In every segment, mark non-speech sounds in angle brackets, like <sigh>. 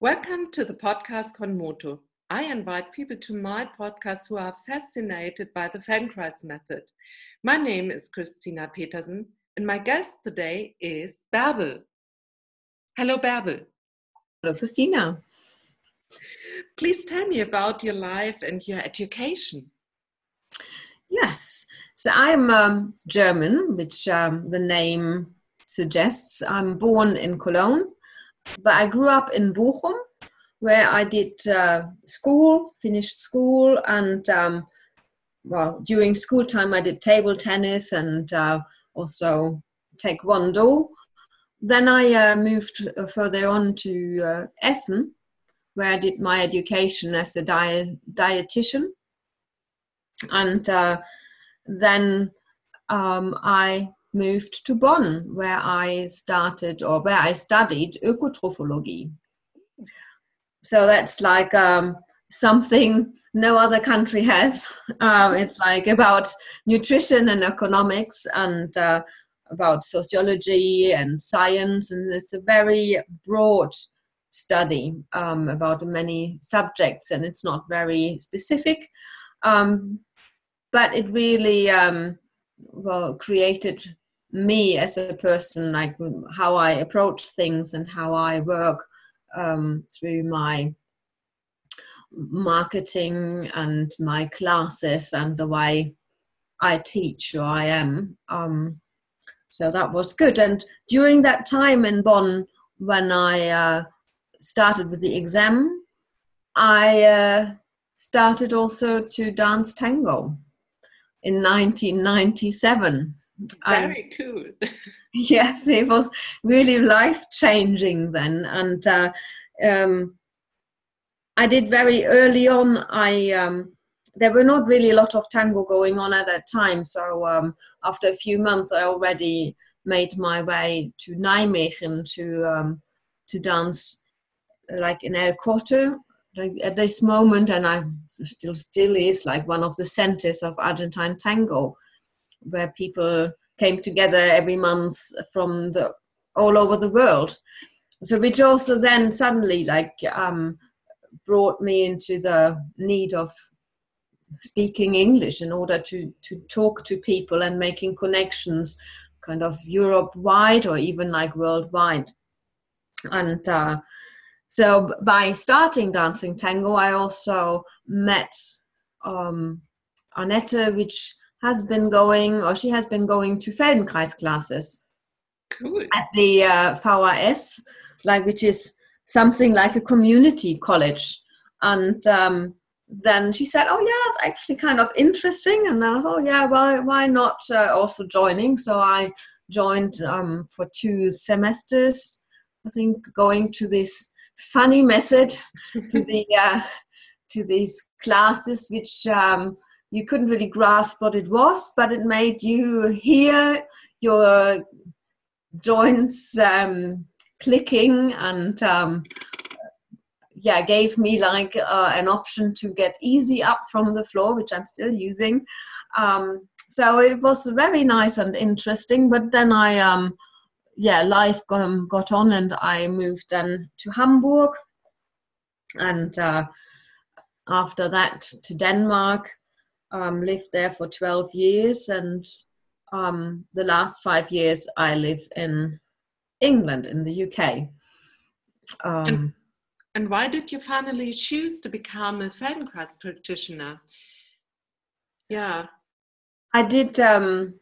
Welcome to the podcast Konmoto. I invite people to my podcast who are fascinated by the Feldenkrais method. My name is Christina Petersen, and my guest today is Bärbel. Hello, Bärbel. Hello, Christina. Please tell me about your life and your education. Yes, so I'm um, German, which um, the name suggests. I'm born in Cologne but I grew up in Bochum, where I did uh, school, finished school, and um, well, during school time I did table tennis and uh, also taekwondo. Then I uh, moved further on to uh, Essen, where I did my education as a diet- dietitian, and uh, then um, I moved to Bonn, where I started or where I studied ökotrophology. So that's like um, something no other country has. <laughs> Um, it's like about nutrition and economics and uh, about sociology and science, and it's a very broad study um, about many subjects, and it's not very specific. Um, but it really um, well created me as a person like how i approach things and how i work um, through my marketing and my classes and the way i teach who i am. Um, so that was good. And during that time in bonn when i uh, started with the exam i uh, started also to dance tango in 1997 very cool. <laughs> Yes it was really life changing then and uh, um, i did very early on i um, there were not really a lot of tango going on at that time so um, after a few months i already made my way to nijmegen to um, to dance like in el corte like at this moment and i still still is like one of the centers of argentine tango where people came together every month from the all over the world. So which also then suddenly like um, brought me into the need of speaking English in order to to talk to people and making connections, kind of Europe wide or even like worldwide. And uh, so by starting dancing tango, I also met um, Annette, which has been going, or she has been going to Feldenkrais classes cool. at the uh, VHS, like which is something like a community college. And um, then she said, "Oh yeah, it's actually kind of interesting." And then I thought, "Oh yeah, why why not uh, also joining?" So I joined um, for two semesters. I think going to this funny method to the <laughs> uh, to these classes, which um, you couldn't really grasp what it was, but it made you hear your joints um, clicking and um, yeah, gave me like uh, an option to get easy up from the floor, which I'm still using. Um, so it was very nice and interesting. But then I, um, yeah, life got, got on and I moved then to Hamburg. And uh, after that to Denmark um, lived there for 12 years and um, the last five years I live in England, in the UK. Um, and, and, why did you finally choose to become a Feldenkrais practitioner? Yeah. I did, um,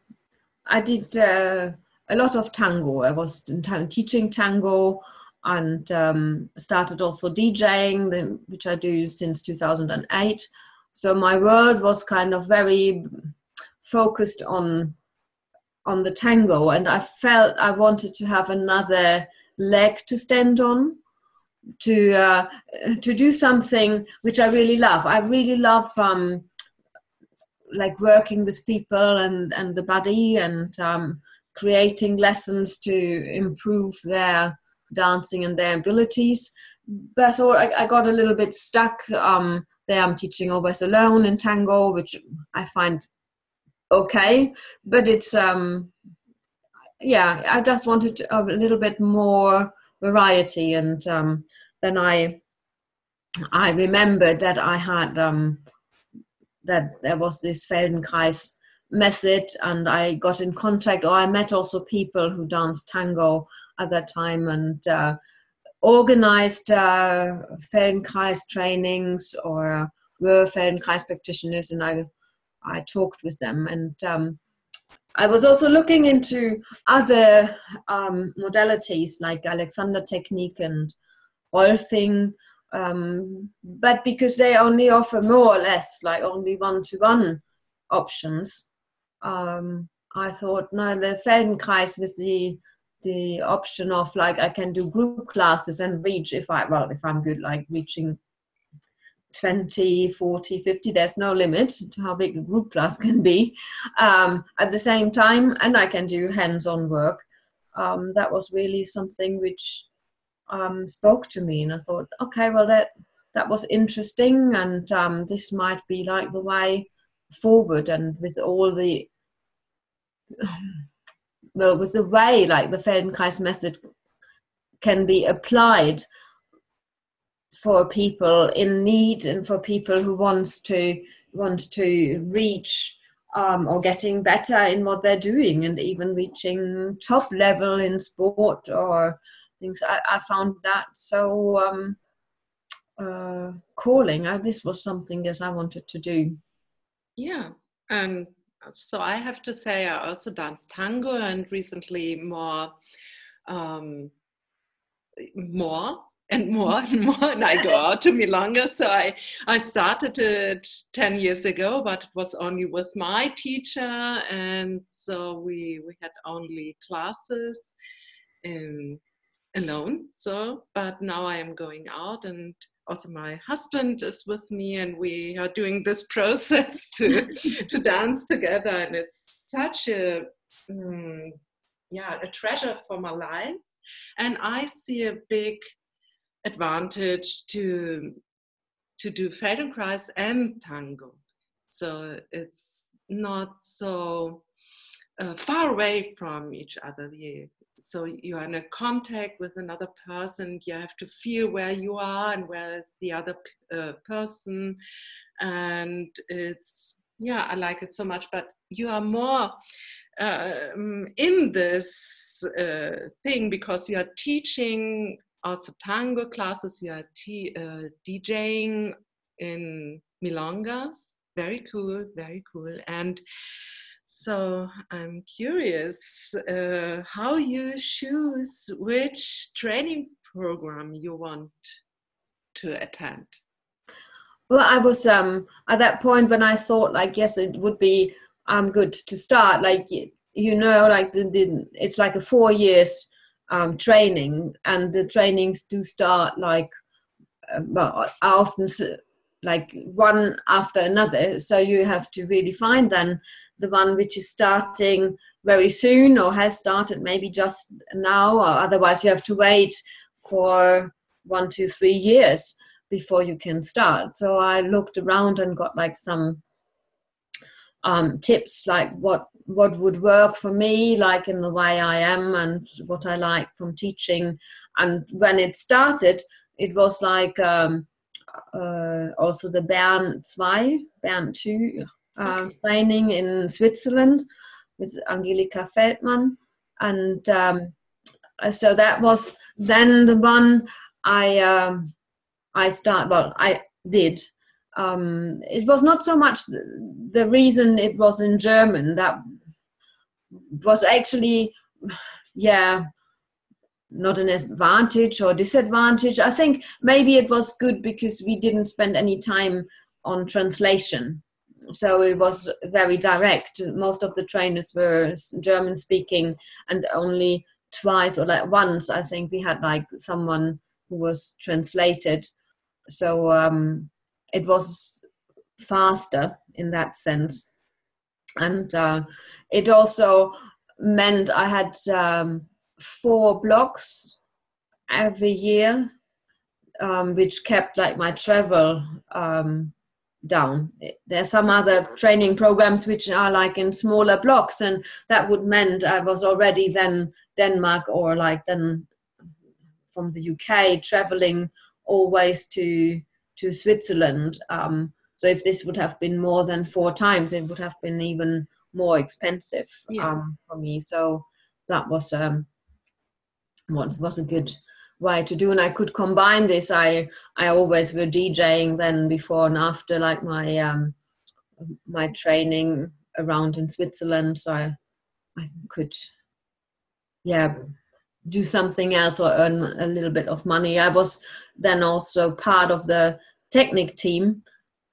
I did uh, a lot of tango. I was teaching tango and um, started also DJing, which I do since 2008 so my world was kind of very focused on on the tango and i felt i wanted to have another leg to stand on to uh, to do something which i really love i really love um, like working with people and and the body and um, creating lessons to improve their dancing and their abilities. But I, I got a little bit stuck um, there I'm teaching always alone in tango, which I find okay, but it's um yeah, I just wanted a little bit more variety, and um, then I I remembered that I had um, that there was this Feldenkrais method, and I got in contact, or I met also people who danced tango at that time and uh, organized uh, Feldenkrais trainings or were Feldenkrais practitioners, and I I talked with them and. Um, I was also looking into other um, modalities like Alexander technique and Rolfing, um, but because they only offer more or less like only one-to-one options, um, I thought no, the Feldenkrais with the the option of like I can do group classes and reach if I well if I'm good like reaching 20 40 50 there's no limit to how big a group class <laughs> can be um, at the same time and i can do hands-on work. Um, that was really something which um, spoke to me and i thought okay well that that was interesting and um, this might be like the way forward and with all the well with the way like the feldenkrais method can be applied for people in need and for people who wants to want to reach um, or getting better in what they're doing and even reaching top level in sport or things. I, I found that so um, uh, calling. This was something that I wanted to do. Yeah, and so I have to say I also dance tango and recently more um, more and more and more. And i go out to milonga so i i started it 10 years ago but it was only with my teacher. And so we we had only classes in, alone. So but now i am going out and also my husband is with me and we are doing this <laughs> process to to dance together and it's such a um, yeah a treasure for my life and i see a big advantage to to do Feldenkrais and tango. So it's not so uh, far away from each other. You, so you are in a contact with another person. You have to feel where you are and where is the other uh, person, and it's yeah, I like it so much. But you are more um, in this uh, thing because you are teaching also tango classes. You are t- uh, DJing in milongas. Very cool, very cool. And so I'm curious uh, how you choose which training program you want to attend. Well, I was um, at that point when I thought like, yes, it would be um, good to start. Like you know, like the, the, it's like a four years um, training, and the trainings do start like uh, well, often like one after another. So you have to really find then the one which is starting very soon or has started maybe just now, or otherwise you have to wait for one, two, three years before you can start. So I looked around and got like some um, tips like what what would work for me like in the way i am and what i like from teaching and when it started it was like um, uh, also the bern 2 bern 2 uh, okay. training in switzerland with angelika feldmann and um, so that was then the one i um, i start well i did um, it was not so much the, the, reason it was in German that was actually, yeah, not an advantage or disadvantage. I think maybe it was good because we didn't spend any time on translation. So it was very direct. Most of the trainers were German speaking, and only twice or like once I think we had like someone who was translated. So um, it was faster in that sense and uh, it also meant i had um, four blocks every year um, which kept like my travel um, down there are some other training programs which are like in smaller blocks and that would meant i was already then denmark or like then from the uk traveling always to to Switzerland. Um, so if this would have been more than four times, it would have been even more expensive yeah. um, for me. So that was um, was was a good way to do, and I could combine this. I I always were DJing then before and after, like my um, my training around in Switzerland. So I I could yeah do something else or earn a little bit of money. I was then also part of the Technic team.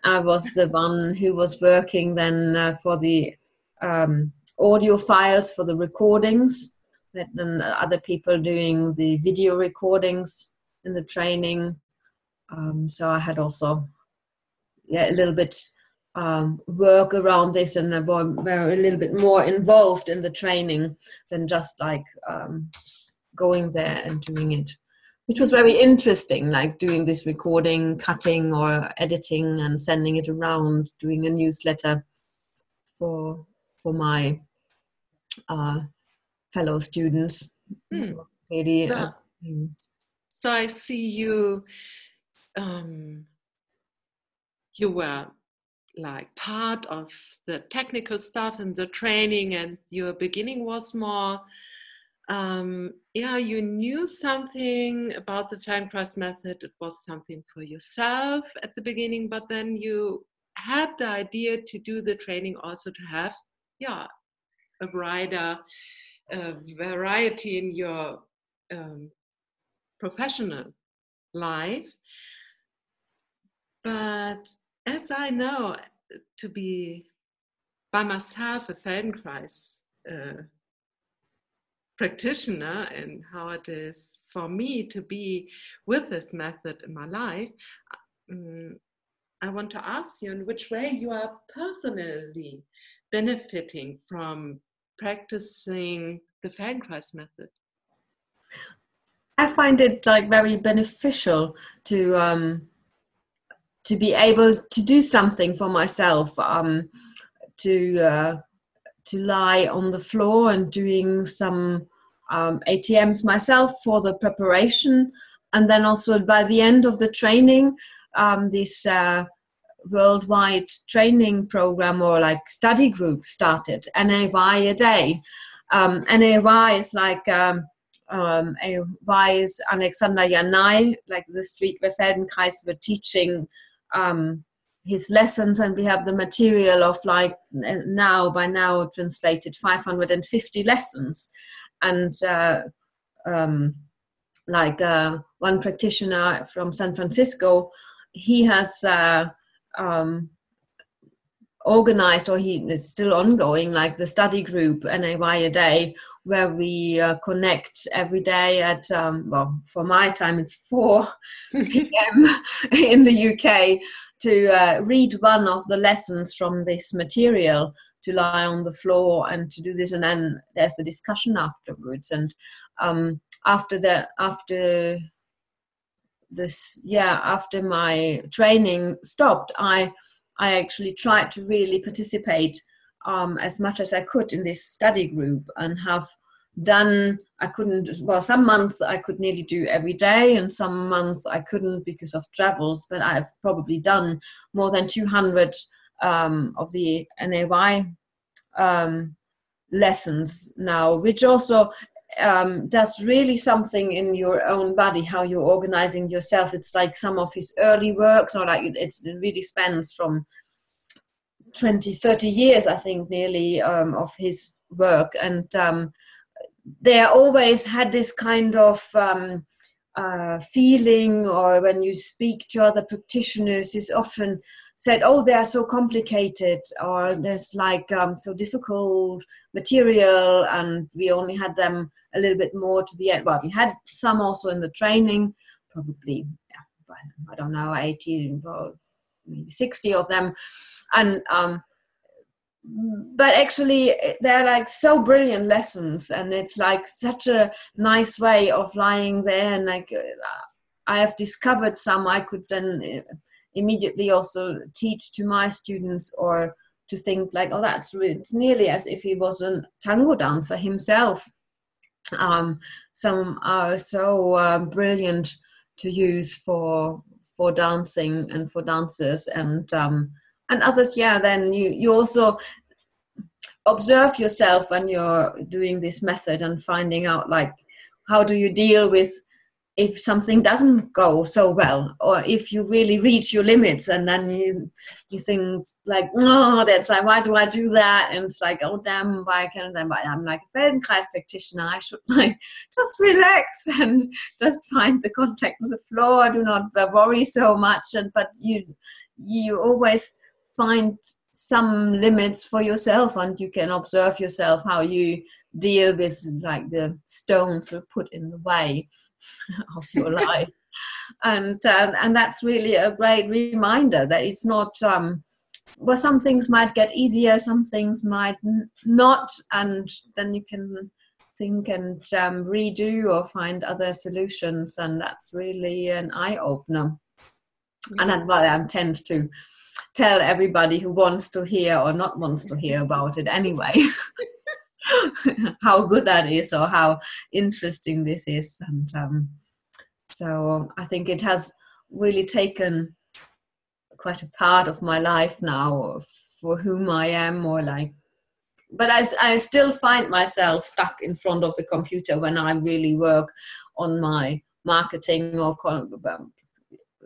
I was the one who was working then uh, for the um, audio files for the recordings, and other people doing the video recordings in the training. Um, so I had also yeah a little bit um, work around this and were a little bit more involved in the training than just like um, going there and doing it which was very interesting like doing this recording cutting or editing and sending it around doing a newsletter for for my uh, fellow students. Really so, uh, hmm. so i see you um, you were like part of the technical stuff and the training and your beginning was more um, yeah you knew something about the feldenkrais method. It was something for yourself at the beginning but then you had the idea to do the training also to have yeah a wider variety in your um, professional life. But as I know, to be by myself a Feldenkrais uh, practitioner and how it is for me to be with this method in my life, um, I want to ask you in which way you are personally benefiting from practicing the Feldenkrais method. I find it like very beneficial to um, to be able to do something for myself um, to uh, to lie on the floor and doing some um, ATMs myself for the preparation and then also by the end of the training um, this uh, worldwide training program or like study group started NAY a day. Um, NAY is like um, um, AY is Alexander Yanai like the street where Feldenkrais were teaching um, his lessons and we have the material of like now by now translated 550 lessons. And uh, um, like uh, one practitioner from san francisco he has uh, um, organized or he is still ongoing like the study group nay a day where we uh, connect every day at um, well for my time it's 4 <laughs> <laughs> p.m in the uk to uh, read one of the lessons from this material to lie on the floor and to do this. And then there's a discussion afterwards. And um, after the after this yeah after my training stopped i i actually tried to really participate um, as much as I could in this study group and have done I couldn't well some months I could nearly do every day and some months I couldn't because of travels but I've probably done more than 200 um, of the NAY um, lessons now which also um, does really something in your own body how you're organizing yourself. It's like some of his early works or like it, it really spans from 20 30 years i think nearly um, of his work. And um, they always had this kind of um, uh, feeling or when you speak to other practitioners is often said oh they are so complicated or there's like um, so difficult material and we only had them a little bit more to the end. Well we had some also in the training probably yeah, i don't know 80 or maybe 60 of them. And um, but actually they're like so brilliant lessons and it's like such a nice way of lying there and like i have discovered some i could then uh, immediately also teach to my students or to think like oh that's it's nearly as if he was a tango dancer himself um, some are so uh, brilliant to use for for dancing and for dancers and um, and others. Yeah, then you you also observe yourself when you're doing this method and finding out like how do you deal with if something doesn't go so well or if you really reach your limits and then you you think like oh that's like why do i do that? And it's like oh damn why can't i? I'm like a feldenkrais practitioner. I should <laughs> like just relax <laughs> and just find the contact with the floor. Do not worry so much. And but you you always find some limits for yourself and you can observe yourself how you deal with like the stones were put in the way <laughs> of your life. And uh, and that's really a great reminder that it's not um well some things might get easier some things might n- not and then you can think and um, redo or find other solutions and that's really an eye-opener. Mm-hmm. and that's why i tend to tell everybody who wants to hear or not wants to hear about it anyway <laughs> <laughs> how good that is or how interesting this is. And um, so i think it has really taken quite a part of my life now for whom i am or like but I, I still find myself stuck in front of the computer when i really work on my marketing or um,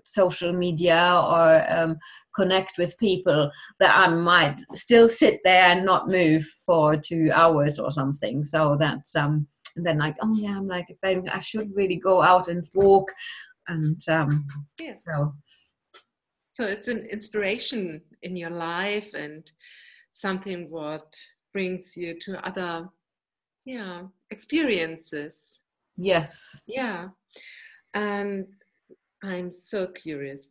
social media or um, connect with people that I might still sit there and not move for two hours or something. So that's um and then like oh yeah I'm like then I should really go out and walk and um yeah. so so it's an inspiration in your life and something what brings you to other yeah experiences yes yeah and i'm so curious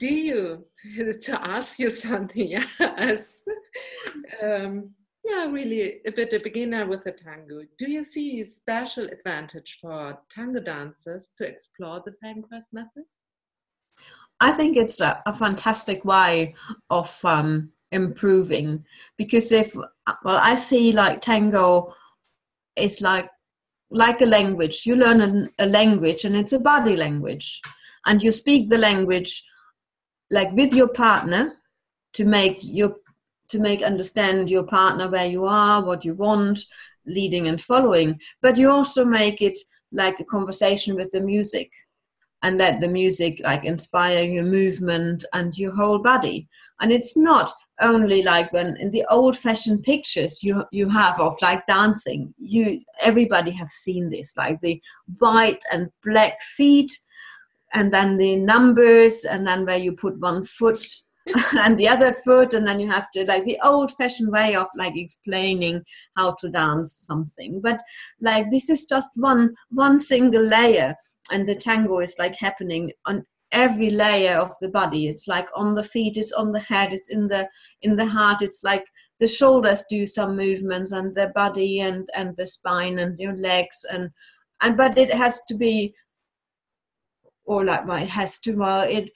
do you? <laughs> To ask you something <laughs> yeah, as um, yeah really a bit a beginner with the tango. Do you see a special advantage for tango dancers to explore the feldenkrais method? I think it's a, a fantastic way of um, improving because if well i see like tango is like like a language. You learn a, a language and it's a body language. And you speak the language like with your partner to make your to make understand your partner where you are what you want leading and following. But you also make it like a conversation with the music and let the music like inspire your movement and your whole body. And it's not only like when in the old fashioned pictures you you have of like dancing you everybody have seen this like the white and black feet and then the numbers and then where you put one foot <laughs> and the other foot and then you have to like the old fashioned way of like explaining how to dance something. But like this is just one one single layer and the tango is like happening on every layer of the body. It's like on the feet it's on the head it's in the in the heart it's like the shoulders do some movements and the body and and the spine and your legs and and but it has to be or like well, it has to well it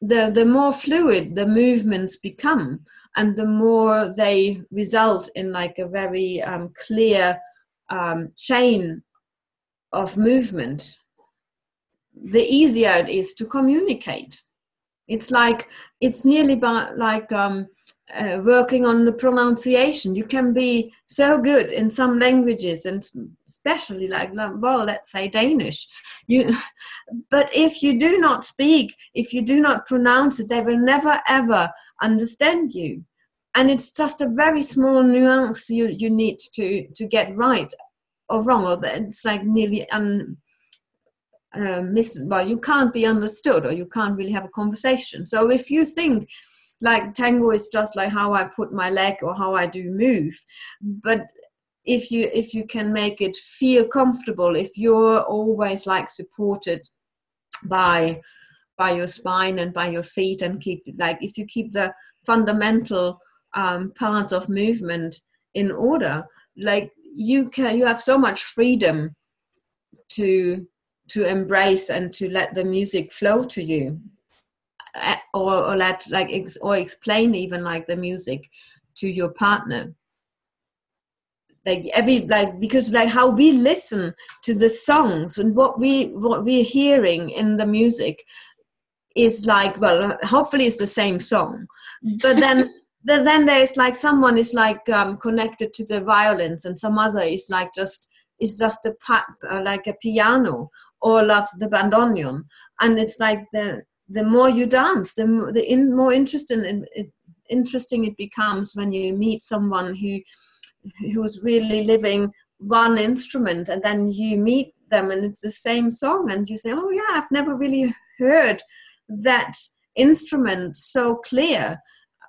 the the more fluid the movements become and the more they result in like a very um, clear um, chain of movement the easier it is to communicate. It's like it's nearly like um, uh, working on the pronunciation. You can be so good in some languages, and especially like, well, let's say Danish. You, <laughs> but if you do not speak, if you do not pronounce it, they will never ever understand you. And it's just a very small nuance you you need to to get right or wrong, or it's like nearly un. Uh, miss, well, you can't be understood, or you can't really have a conversation. So if you think like tango is just like how i put my leg or how i do move. But if you if you can make it feel comfortable if you're always like supported by by your spine and by your feet and keep like if you keep the fundamental um, parts of movement in order like you can you have so much freedom to to embrace and to let the music flow to you or, or let like ex, or explain even like the music to your partner. Like every like because like how we listen to the songs and what we what we're hearing in the music is like well hopefully it's the same song. But then <laughs> then, then there's like someone is like um, connected to the violins and some other is like just is just a uh, like a piano or loves the bandoneon. And it's like the the more you dance the, the in, more interesting it, interesting it becomes when you meet someone who who's really living one instrument and then you meet them and it's the same song and you say oh yeah i've never really heard that instrument so clear.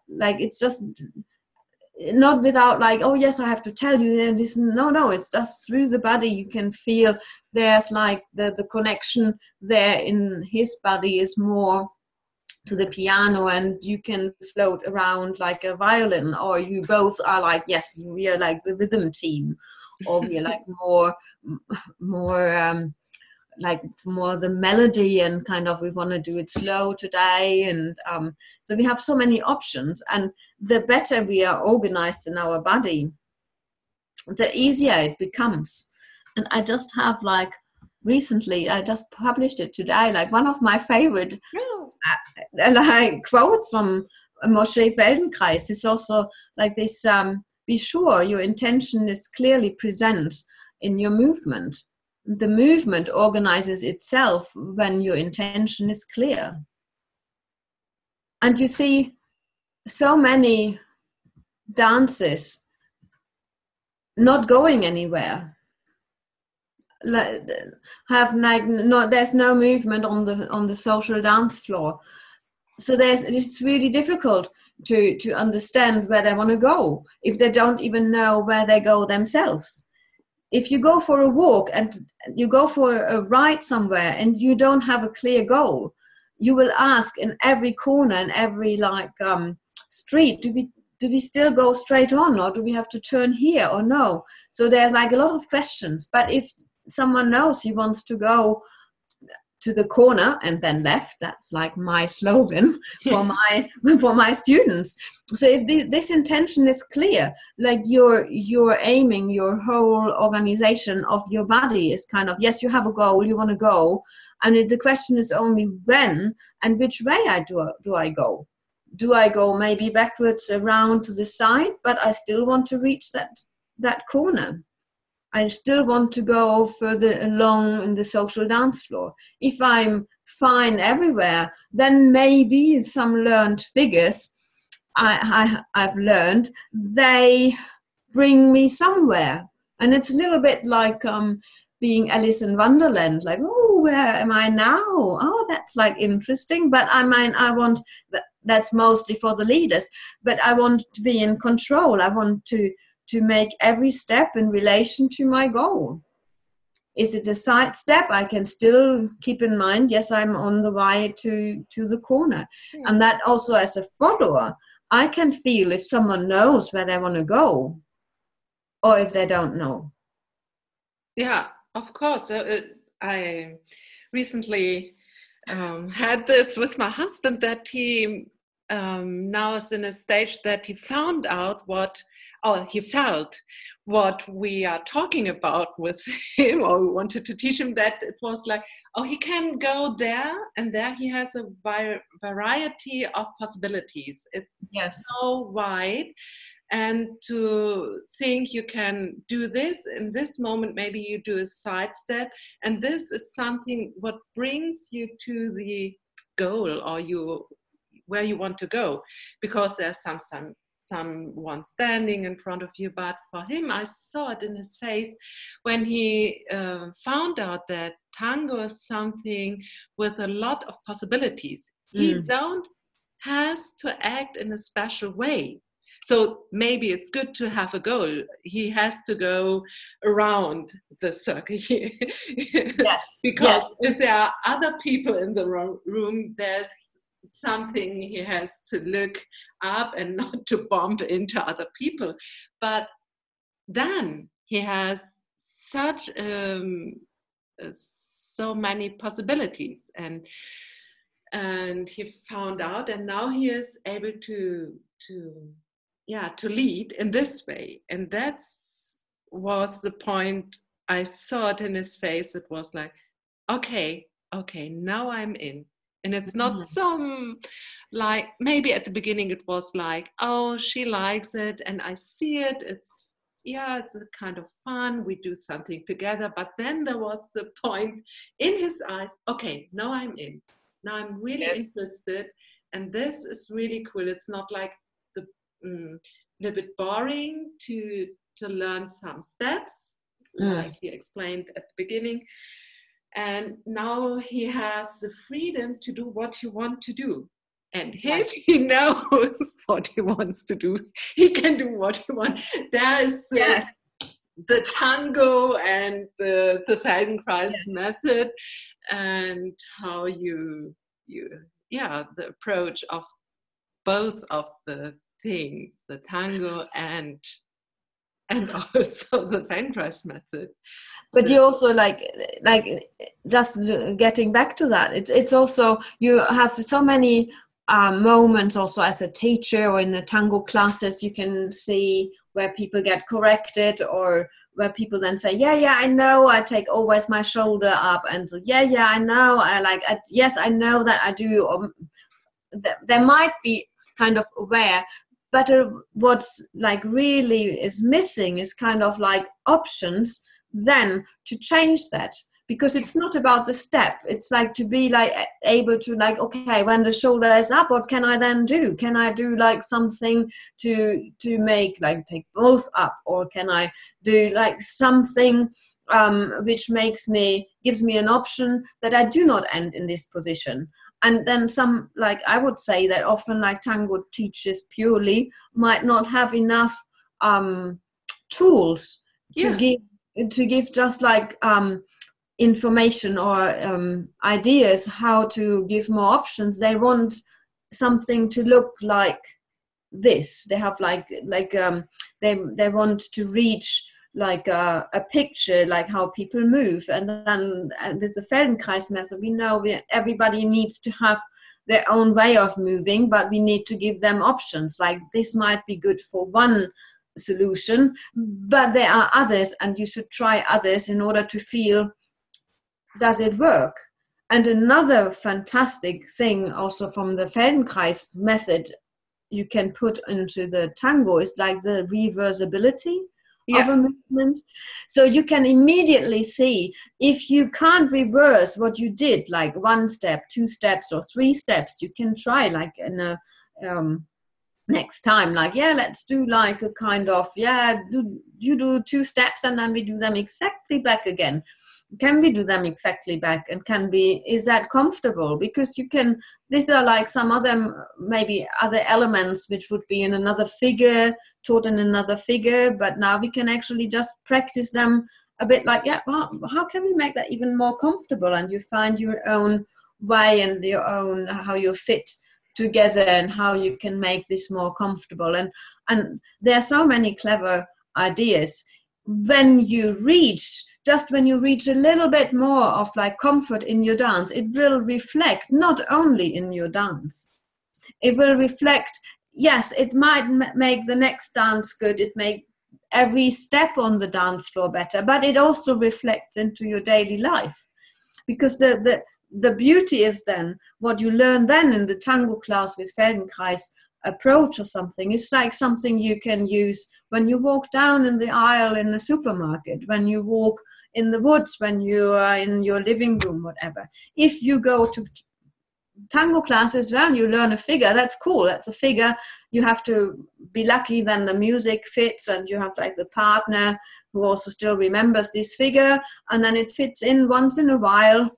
Like it's just not without like oh yes i have to tell you then listen. No no it's just through the body you can feel there's like the the connection there in his body is more to the piano and you can float around like a violin or you both are like yes we are like the rhythm team or we are like more more um like more the melody and kind of we want to do it slow today and um, so we have so many options and the better we are organized in our body the easier it becomes. And i just have like recently i just published it today like one of my favorite uh, like quotes from Moshe Feldenkrais. Is also like this um, be sure your intention is clearly present in your movement. The movement organizes itself when your intention is clear. And you see so many dances not going anywhere. Have like no there's no movement on the on the social dance floor. So there's it's really difficult to to understand where they want to go if they don't even know where they go themselves. If you go for a walk and you go for a ride somewhere and you don't have a clear goal you will ask in every corner and every like um, street do we do we still go straight on or do we have to turn here or no? So there's like a lot of questions but if someone knows he wants to go to the corner and then left that's like my slogan <laughs> for my for my students. So if the, this intention is clear like you're you're aiming your whole organization of your body is kind of yes you have a goal you want to go and it, the question is only when and which way i do do i go do i go maybe backwards around to the side but i still want to reach that that corner I still want to go further along in the social dance floor. If I'm fine everywhere, then maybe some learned figures I, I, I've learned, they bring me somewhere. And it's a little bit like um, being Alice in Wonderland, like, oh, where am I now? Oh, that's like interesting. But I mean, I want that, that's mostly for the leaders, but I want to be in control. I want to to make every step in relation to my goal. Is it a side step? I can still keep in mind, yes, I'm on the way to, to the corner. Hmm. And that also, as a follower, I can feel if someone knows where they want to go or if they don't know. Yeah, of course. Uh, I recently um, had this with my husband that he um, now is in a stage that he found out what oh, he felt what we are talking about with <laughs> him, or we wanted to teach him that it was like, oh, he can go there, and there he has a variety of possibilities. It's yes. so wide. And to think you can do this in this moment, maybe you do a side step, and this is something what brings you to the goal or you where you want to go because there's some some someone standing in front of you, but for him, I saw it in his face when he uh, found out that tango is something with a lot of possibilities. Mm. He don't has to act in a special way. So maybe it's good to have a goal. He has to go around the circle <laughs> here. yes. because yes. if there are other people in the room, there's something he has to look up and <laughs> not to bump into other people. But then he has such um, uh, so many possibilities and and he found out and now he is able to to yeah to lead in this way and that's was the point I saw it in his face. It was like, okay, okay, now I'm in. And it's not mm-hmm. some like maybe at the beginning it was like, oh, she likes it and I see it. It's yeah, it's a kind of fun. We do something together. But then there was the point in his eyes, okay, now I'm in. Now I'm really yeah. interested. And this is really cool. It's not like the um, little bit boring to to learn some steps, mm. like he explained at the beginning. And now he has the freedom to do what he wants to do. And if yes. he <laughs> knows what he wants to do, he can do what he wants. There is yes. the tango and the, the Feldenkrais yes. method and how you you yeah the approach of both of the things the tango and and <laughs> also the Feldenkrais method. But you also like like just getting back to that. It's it's also you have so many um, moments also as a teacher or in the tango classes you can see where people get corrected or where people then say yeah yeah i know i take always my shoulder up and so yeah yeah i know i like I, yes i know that i do um, th- there might be kind of aware but uh, what's like really is missing is kind of like options then to change that. Because it's not about the step. It's like to be like able to like okay when the shoulder is up what can i then do? Can i do like something to to make like take both up? Or can i do like something um, which makes me gives me an option that i do not end in this position and then some like i would say that often like tango teachers purely might not have enough um tools to give to give just like um information or um, ideas how to give more options. They want something to look like this. They have like like um, they they want to reach like a, a picture like how people move. And then and with the feldenkrais method we know we, everybody needs to have their own way of moving but we need to give them options. Like this might be good for one solution mm. but there are others and you should try others in order to feel does it work? And another fantastic thing also from the Feldenkrais method you can put into the tango is like the reversibility yeah. of a movement. So you can immediately see if you can't reverse what you did, like one step, two steps, or three steps, you can try like in a um, next time, like, yeah, let's do like a kind of, yeah, do, you do two steps and then we do them exactly back again can we do them exactly back and can be is that comfortable? Because you can these are like some other maybe other elements which would be in another figure taught in another figure but now we can actually just practice them a bit like yeah well, how can we make that even more comfortable? And you find your own way and your own how you fit together and how you can make this more comfortable. And and there are so many clever ideas. When you reach just when you reach a little bit more of like comfort in your dance, it will reflect not only in your dance, it will reflect, yes, it might m- make the next dance good, it may every step on the dance floor better, but it also reflects into your daily life. Because the, the, the beauty is then what you learn then in the tango class with Feldenkrais approach or something. It's like something you can use when you walk down in the aisle in the supermarket, when you walk in the woods when you are in your living room, whatever. If you go to tango classes, well, you learn a figure. That's cool. That's a figure. You have to be lucky then the music fits, and you have like the partner who also still remembers this figure, and then it fits in once in a while.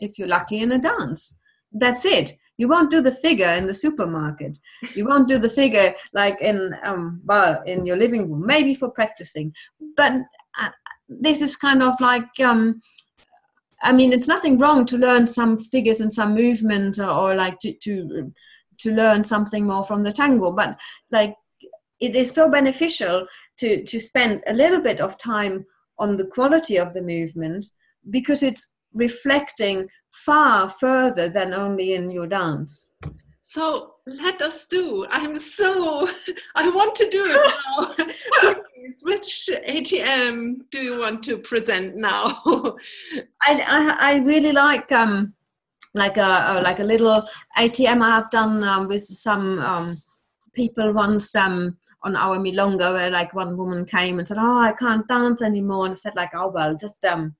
If you're lucky in a dance, that's it. You won't do the figure in the supermarket. You won't do the figure like in um, well in your living room, maybe for practicing. But uh, this is kind of like um, I mean, it's nothing wrong to learn some figures and some movements, or, or like to, to to learn something more from the tango. But like, it is so beneficial to to spend a little bit of time on the quality of the movement because it's reflecting far further than only in your dance. So let us do. I'm so, <laughs> I want to do it now. <laughs> which ATM do you want to present now? <laughs> I, I, I, really like um, like a, like a little ATM I have done um, with some um, people once um, on our milonga where like one woman came and said, "Oh, I can't dance anymore," and I said like, "Oh well, just um,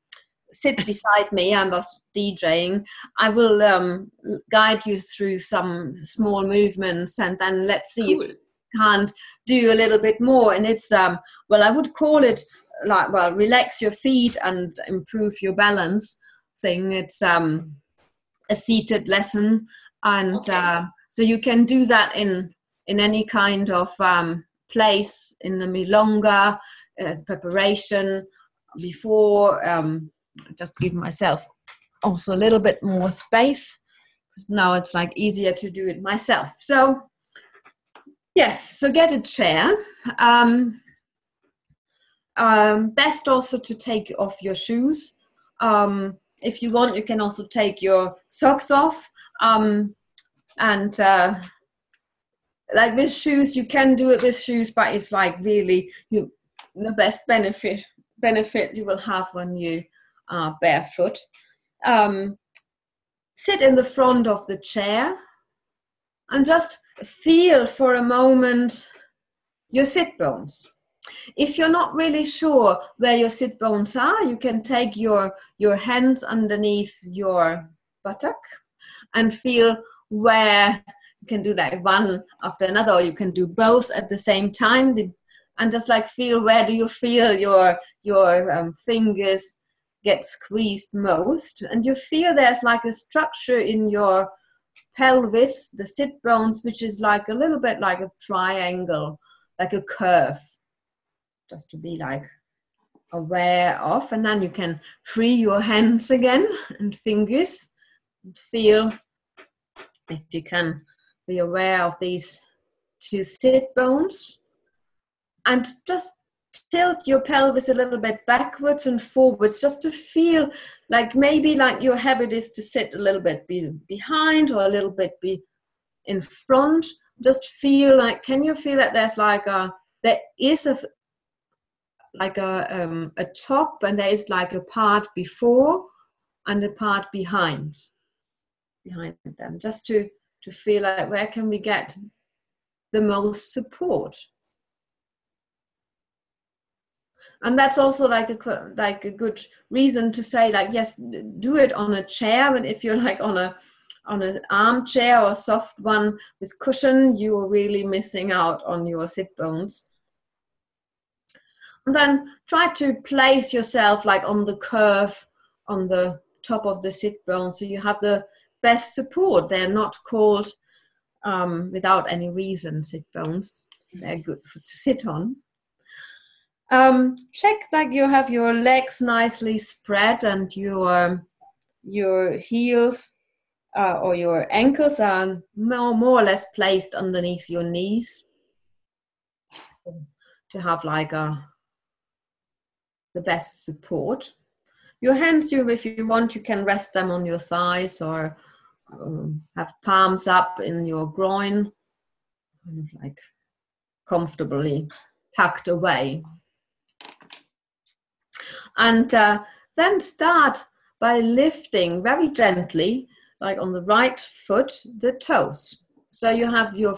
sit beside me. I was DJing. I will um, guide you through some small movements, and then let's see cool. if you can't do a little bit more." And it's um, well, I would call it like well, relax your feet and improve your balance thing. It's um, a seated lesson, and okay. uh, so you can do that in in any kind of um, place in the milonga uh, preparation before um, just give myself also a little bit more space because now it's like easier to do it myself. So yes so get a chair. Um, um, best also to take off your shoes. Um, if you want you can also take your socks off. Um, and uh, like with shoes you can do it with shoes but it's like really you the best benefit benefit you will have when you are barefoot um, sit in the front of the chair and just feel for a moment your sit bones. If you're not really sure where your sit bones are you can take your your hands underneath your buttock and feel where you can do like one after another or you can do both at the same time and just like feel where do you feel your your um, fingers get squeezed most and you feel there's like a structure in your pelvis the sit bones which is like a little bit like a triangle like a curve just to be like aware of. And then you can free your hands again and fingers and feel if you can be aware of these two sit bones. And just tilt your pelvis a little bit backwards and forwards just to feel like maybe like your habit is to sit a little bit be behind or a little bit be in front. Just feel like can you feel that there's like a there is a like a um, a top and there is like a part before and a part behind behind them just to to feel like where can we get the most support and that's also like a like a good reason to say like yes do it on a chair and if you're like on a on an armchair or soft one with cushion you are really missing out on your sit bones and then try to place yourself like on the curve on the top of the sit bone so you have the best support. They're not called um, without any reason sit bones. So they're good for, to sit on. Um, check that you have your legs nicely spread and your your heels uh, or your ankles are more, more or less placed underneath your knees to have like a the best support. Your hands, you if you want, you can rest them on your thighs or um, have palms up in your groin, kind of like comfortably tucked away. And uh, then start by lifting very gently, like on the right foot, the toes. So you have your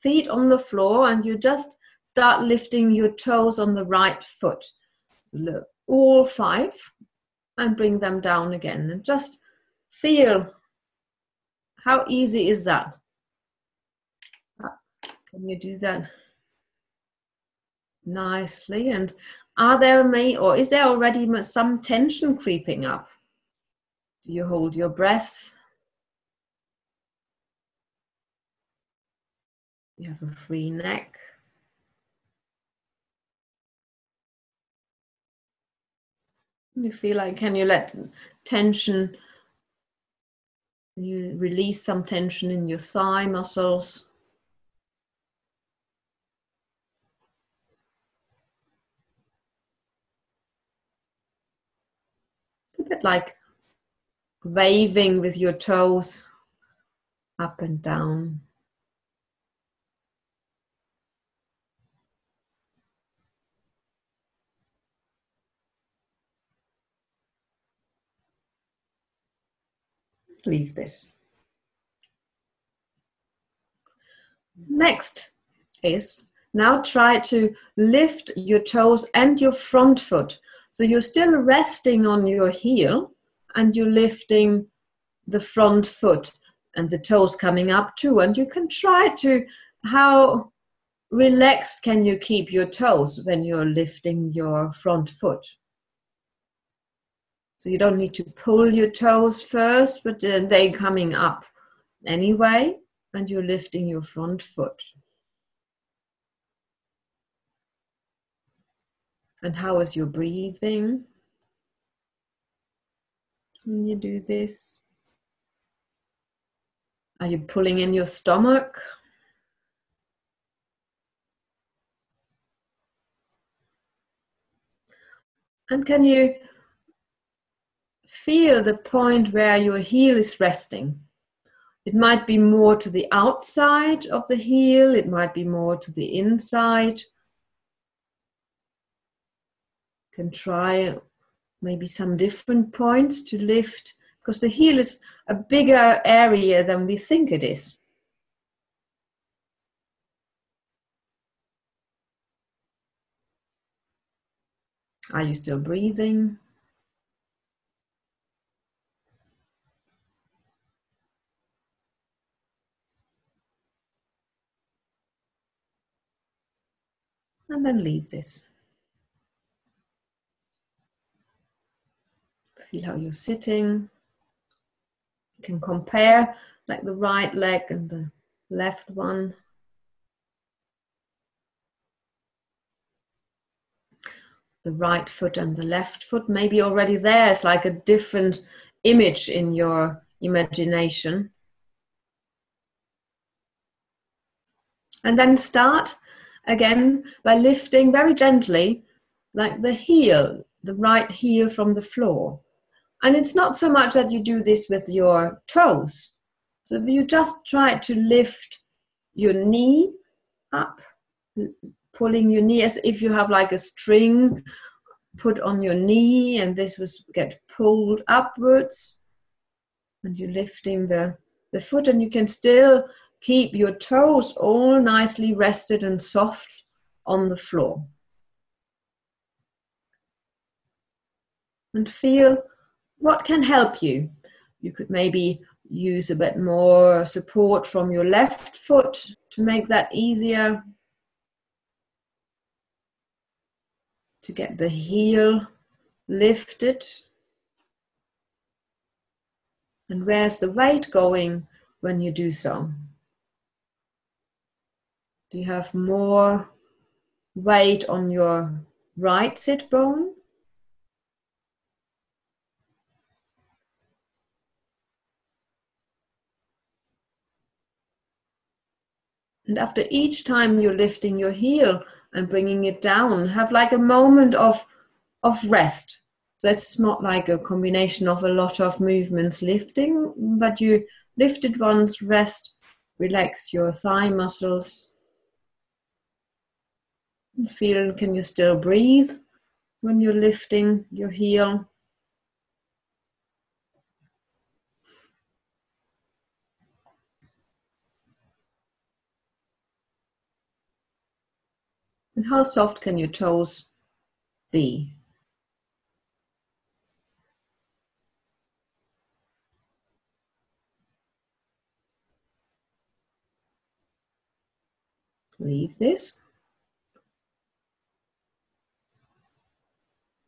feet on the floor and you just start lifting your toes on the right foot. So look, all five and bring them down again and just feel how easy is that? Can you do that nicely? And are there may or is there already some tension creeping up? Do you hold your breath? You have a free neck. You feel like, can you let tension you release some tension in your thigh muscles. bit like waving with your toes up and down. Leave this. Next is now try to lift your toes and your front foot so you're still resting on your heel and you're lifting the front foot and the toes coming up too. And you can try to, how relaxed can you keep your toes when you're lifting your front foot? So you don't need to pull your toes first, but uh, then they coming up anyway, and you're lifting your front foot. And how is your breathing? When you do this, are you pulling in your stomach? And can you feel the point where your heel is resting? It might be more to the outside of the heel, it might be more to the inside. You can try maybe some different points to lift because the heel is a bigger area than we think it is. Are you still breathing? And then leave this. Feel how you're sitting. You can compare like the right leg and the left one. The right foot and the left foot, maybe already there is like a different image in your imagination. And then start again by lifting very gently, like the heel, the right heel from the floor. And it's not so much that you do this with your toes. So you just try to lift your knee up, pulling your knee as if you have like a string put on your knee, and this was get pulled upwards. And you're lifting the, the foot, and you can still keep your toes all nicely rested and soft on the floor. And feel what can help you? You could maybe use a bit more support from your left foot to make that easier. To get the heel lifted. And where's the weight going when you do so? Do you have more weight on your right sit bone? And after each time you're lifting your heel and bringing it down, have like a moment of, of rest. So it's not like a combination of a lot of movements lifting, but you lift it once, rest, relax your thigh muscles. Feel can you still breathe when you're lifting your heel? And how soft can your toes be? Leave this.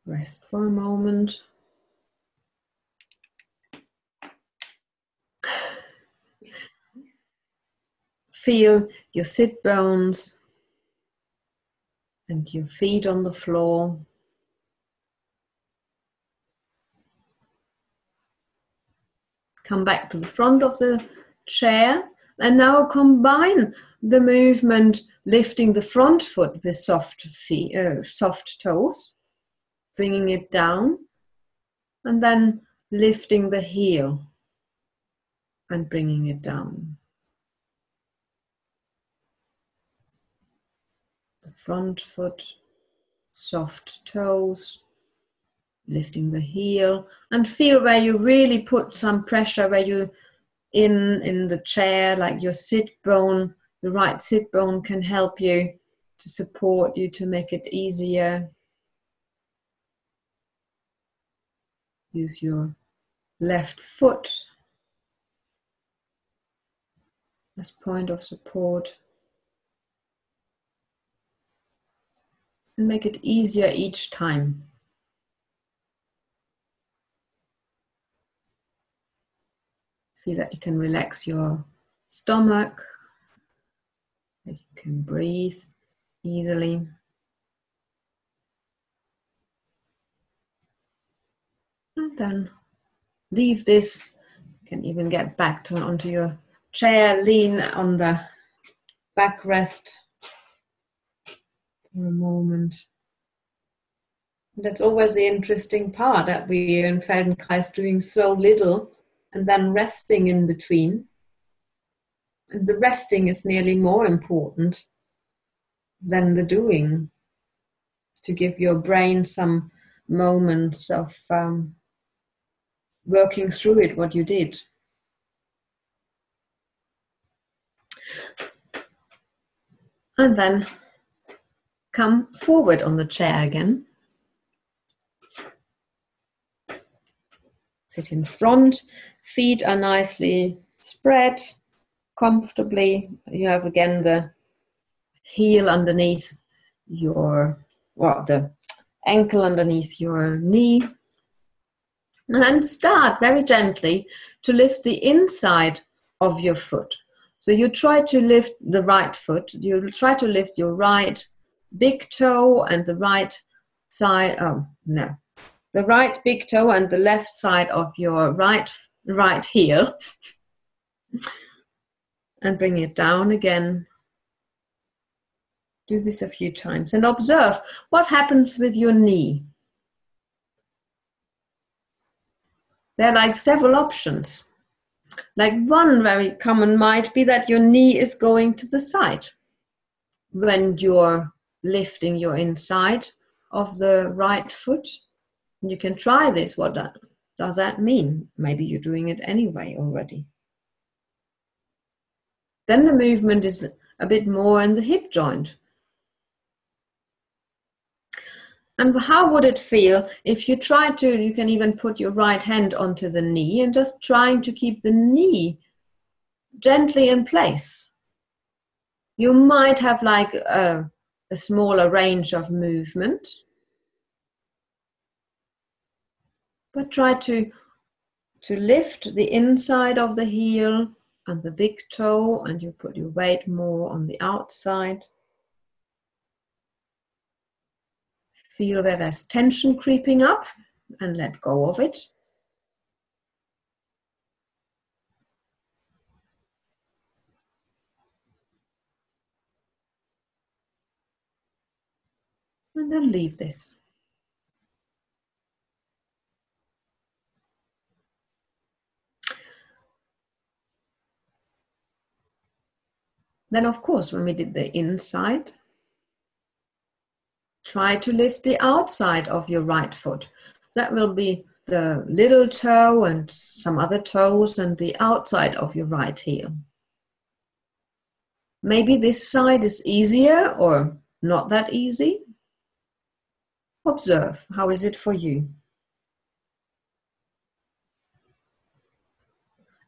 Rest for a moment. <sighs> Feel your sit bones and your feet on the floor. Come back to the front of the chair and now combine the movement lifting the front foot with soft feet, uh, soft toes, bringing it down, and then lifting the heel and bringing it down. Front foot, soft toes, lifting the heel and feel where you really put some pressure where you in in the chair like your sit bone the right sit bone can help you to support you to make it easier. Use your left foot as point of support and make it easier each time Feel that you can relax your stomach, that you can breathe easily. And then leave this. You can even get back to onto your chair, lean on the backrest for a moment. that's always the interesting part that we in Feldenkrais doing so little and then resting in between. And the resting is nearly more important than the doing to give your brain some moments of um, working through it, what you did. And then come forward on the chair again. Sit in front Feet are nicely spread comfortably. You have again the heel underneath your, well, the ankle underneath your knee. And then start very gently to lift the inside of your foot. So you try to lift the right foot. You try to lift your right big toe and the right side, oh no, the right big toe and the left side of your right right heel <laughs> and bring it down again. Do this a few times and observe what happens with your knee. There are like several options. Like one very common might be that your knee is going to the side when you're lifting your inside of the right foot. You can try this. What that does that mean? Maybe you're doing it anyway already. Then the movement is a bit more in the hip joint. And how would it feel if you try to, you can even put your right hand onto the knee and just trying to keep the knee gently in place? You might have like a, a smaller range of movement. But try to to lift the inside of the heel and the big toe and you put your weight more on the outside. Feel where there's tension creeping up and let go of it and then leave this Then, of course, when we did the inside, try to lift the outside of your right foot. That will be the little toe and some other toes and the outside of your right heel. Maybe this side is easier or not that easy. Observe how is it for you.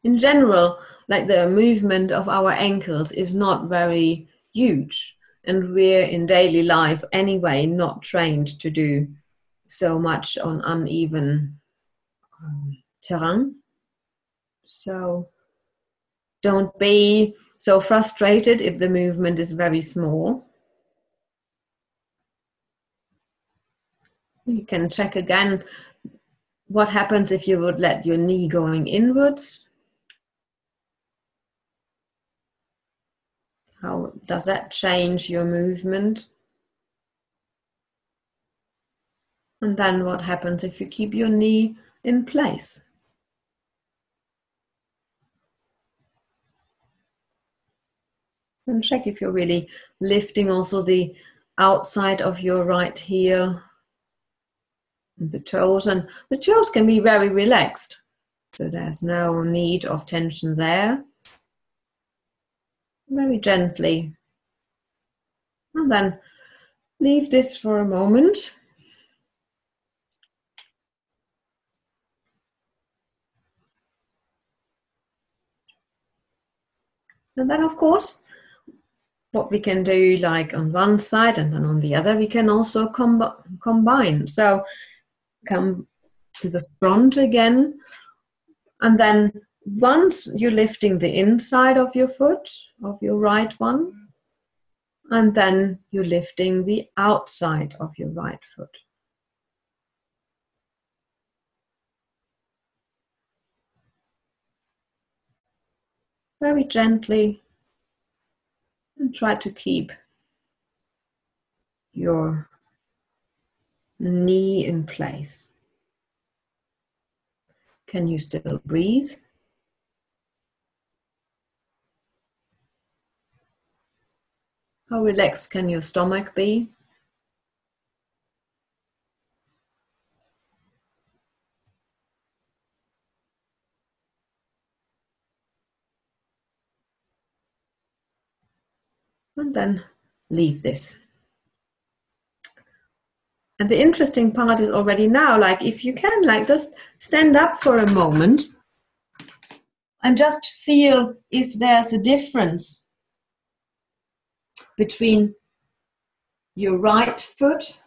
In general, like the movement of our ankles is not very huge and we're in daily life anyway not trained to do so much on uneven um, terrain so don't be so frustrated if the movement is very small you can check again what happens if you would let your knee going inwards How does that change your movement? And then what happens if you keep your knee in place? And check if you're really lifting also the outside of your right heel. The toes, and the toes can be very relaxed. So there's no need of tension there. Very gently. And then leave this for a moment. And then, of course, what we can do, like on one side and then on the other, we can also com- combine. So, come to the front again, and then once you're lifting the inside of your foot, of your right one, and then you're lifting the outside of your right foot. very gently and try to keep your knee in place. Can you still breathe? How relaxed can your stomach be? and then leave this. And the interesting part is already now, like if you can, like just stand up for a moment and just feel if there's a difference between your right foot,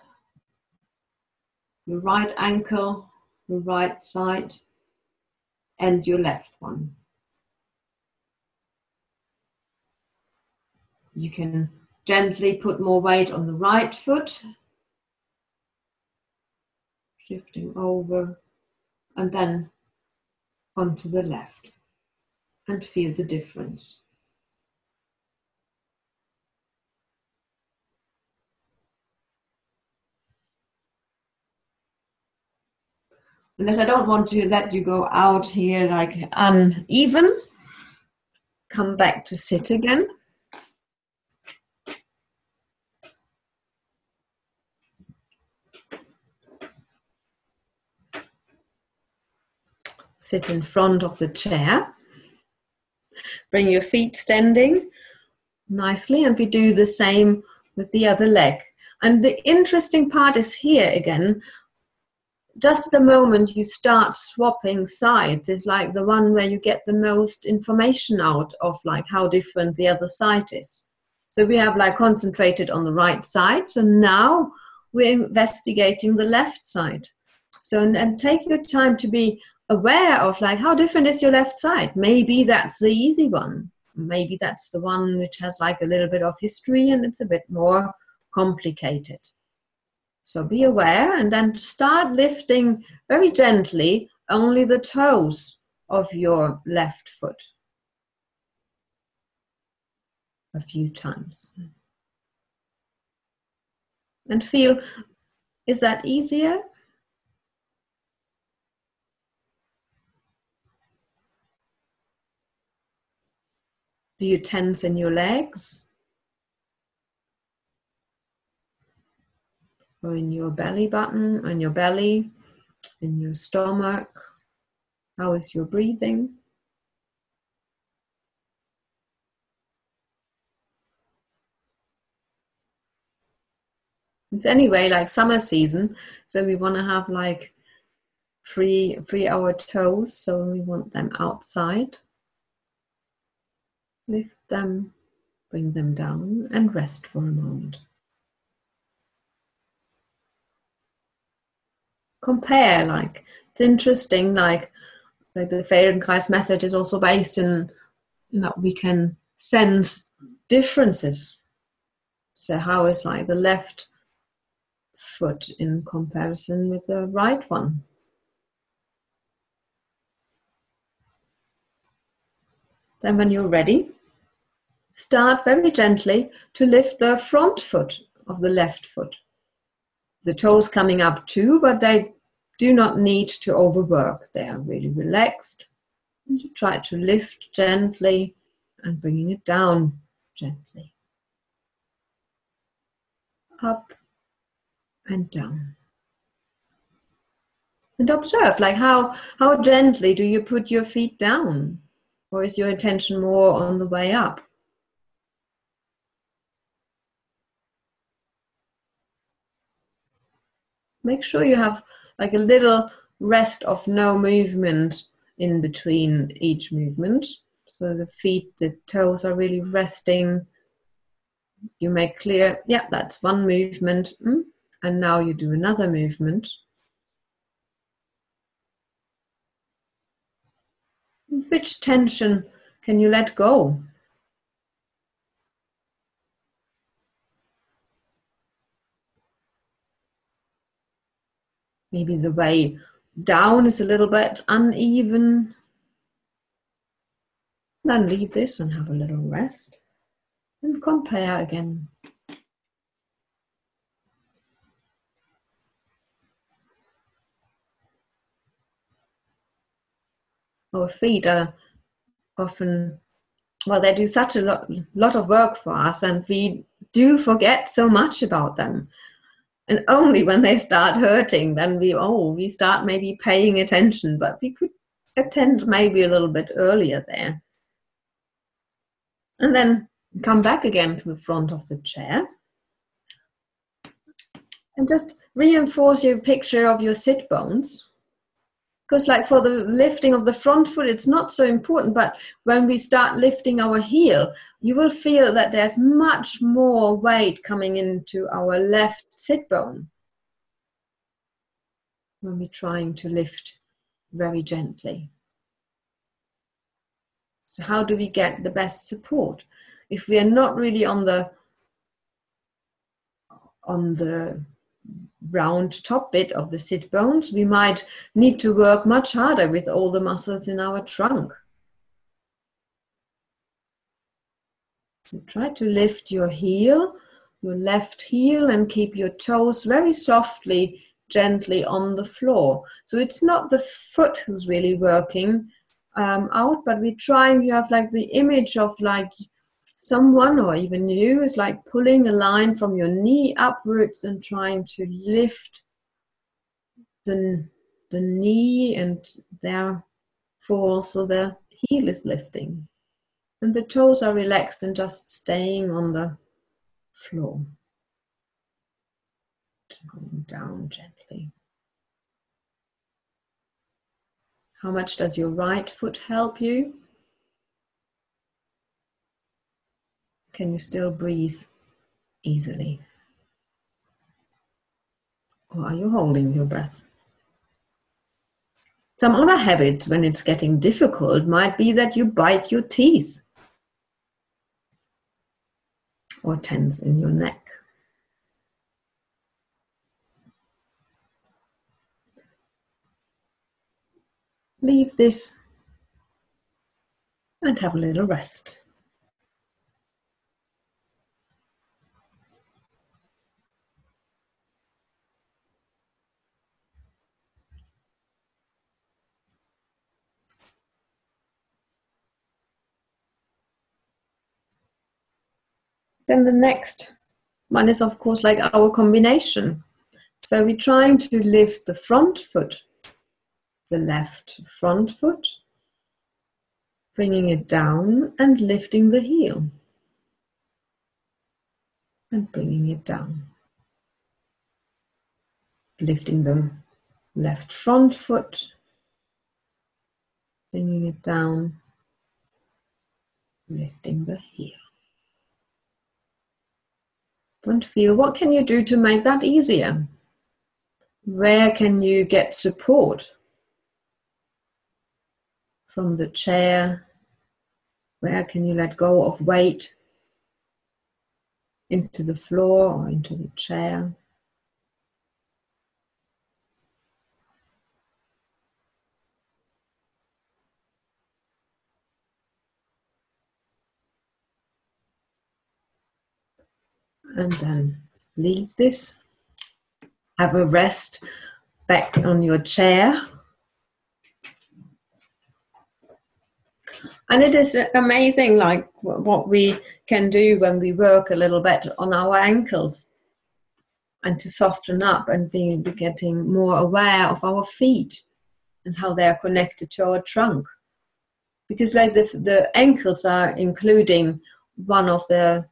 your right ankle, your right side, and your left one. You can gently put more weight on the right foot, shifting over, and then onto the left, and feel the difference. Unless I don't want to let you go out here like uneven, come back to sit again. Sit in front of the chair. Bring your feet standing nicely, and we do the same with the other leg. And the interesting part is here again, just the moment you start swapping sides is like the one where you get the most information out of like how different the other side is. So we have like concentrated on the right side. So now we're investigating the left side. So and, and take your time to be aware of like how different is your left side? Maybe that's the easy one. Maybe that's the one which has like a little bit of history and it's a bit more complicated. So be aware and then start lifting very gently only the toes of your left foot. A few times. And feel is that easier Do you tense in your legs? Or in your belly button, on your belly, in your stomach? How is your breathing? It's anyway like summer season, so we want to have like free free our toes, so we want them outside. Lift them, bring them down, and rest for a moment. Compare, like, it's interesting, like, like the Feldenkrais method is also based in know, we can sense differences. So, how is like the left foot in comparison with the right one? Then, when you're ready, Start very gently to lift the front foot of the left foot. The toes coming up too, but they do not need to overwork. They are really relaxed. And you try to lift gently and bringing it down gently. Up and down. And observe, like how how gently do you put your feet down, or is your attention more on the way up? Make sure you have like a little rest of no movement in between each movement. So the feet, the toes are really resting. You make clear, yeah, that's one movement. Mm, and now you do another movement. Which tension can you let go? Maybe the way down is a little bit uneven. Then leave this and have a little rest and compare again. Our feet are often, well, they do such a lot, lot of work for us, and we do forget so much about them and only when they start hurting then we oh we start maybe paying attention but we could attend maybe a little bit earlier there. And then come back again to the front of the chair. And just reinforce your picture of your sit bones because like for the lifting of the front foot it's not so important but when we start lifting our heel you will feel that there's much more weight coming into our left sit bone when we're trying to lift very gently. So how do we get the best support? If we are not really on the on the round top bit of the sit bones, we might need to work much harder with all the muscles in our trunk. So try to lift your heel, your left heel, and keep your toes very softly, gently on the floor. So it's not the foot who's really working um, out, but we're trying, you have like the image of like someone or even you is like pulling a line from your knee upwards and trying to lift the, the knee and therefore also the heel is lifting. And the toes are relaxed and just staying on the floor. Going down gently. How much does your right foot help you Can you still breathe easily? Or are you holding your breath? Some other habits when it's getting difficult might be that you bite your teeth or tense in your neck. Leave this and have a little rest. Then the next one is, of course, like our combination. So we're trying to lift the front foot, the left front foot, bringing it down and lifting the heel and bringing it down. Lifting the left front foot, bringing it down, lifting the heel and feel what can you do to make that easier? Where can you get support? From the chair, where can you let go of weight into the floor or into the chair? And then leave this. Have a rest back on your chair. And it is amazing, like what we can do when we work a little bit on our ankles. and to soften up and be getting more aware of our feet and how they are connected to our trunk. Because like the, the ankles are including one of the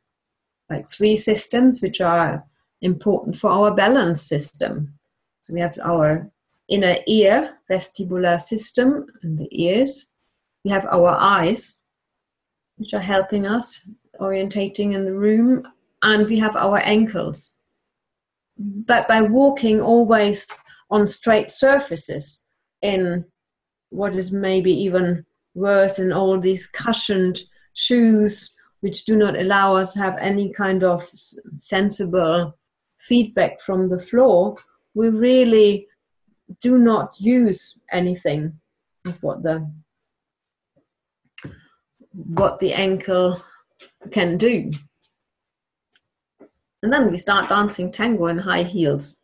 like three systems which are important for our balance system. So we have our inner ear vestibular system and the ears. We have our eyes, which are helping us orientating in the room, and we have our ankles. But by walking always on straight surfaces, in what is maybe even worse in all these cushioned shoes, which do not allow us have any kind of sensible feedback from the floor, we really do not use anything of what the what the ankle can do. And then we start dancing tango in high heels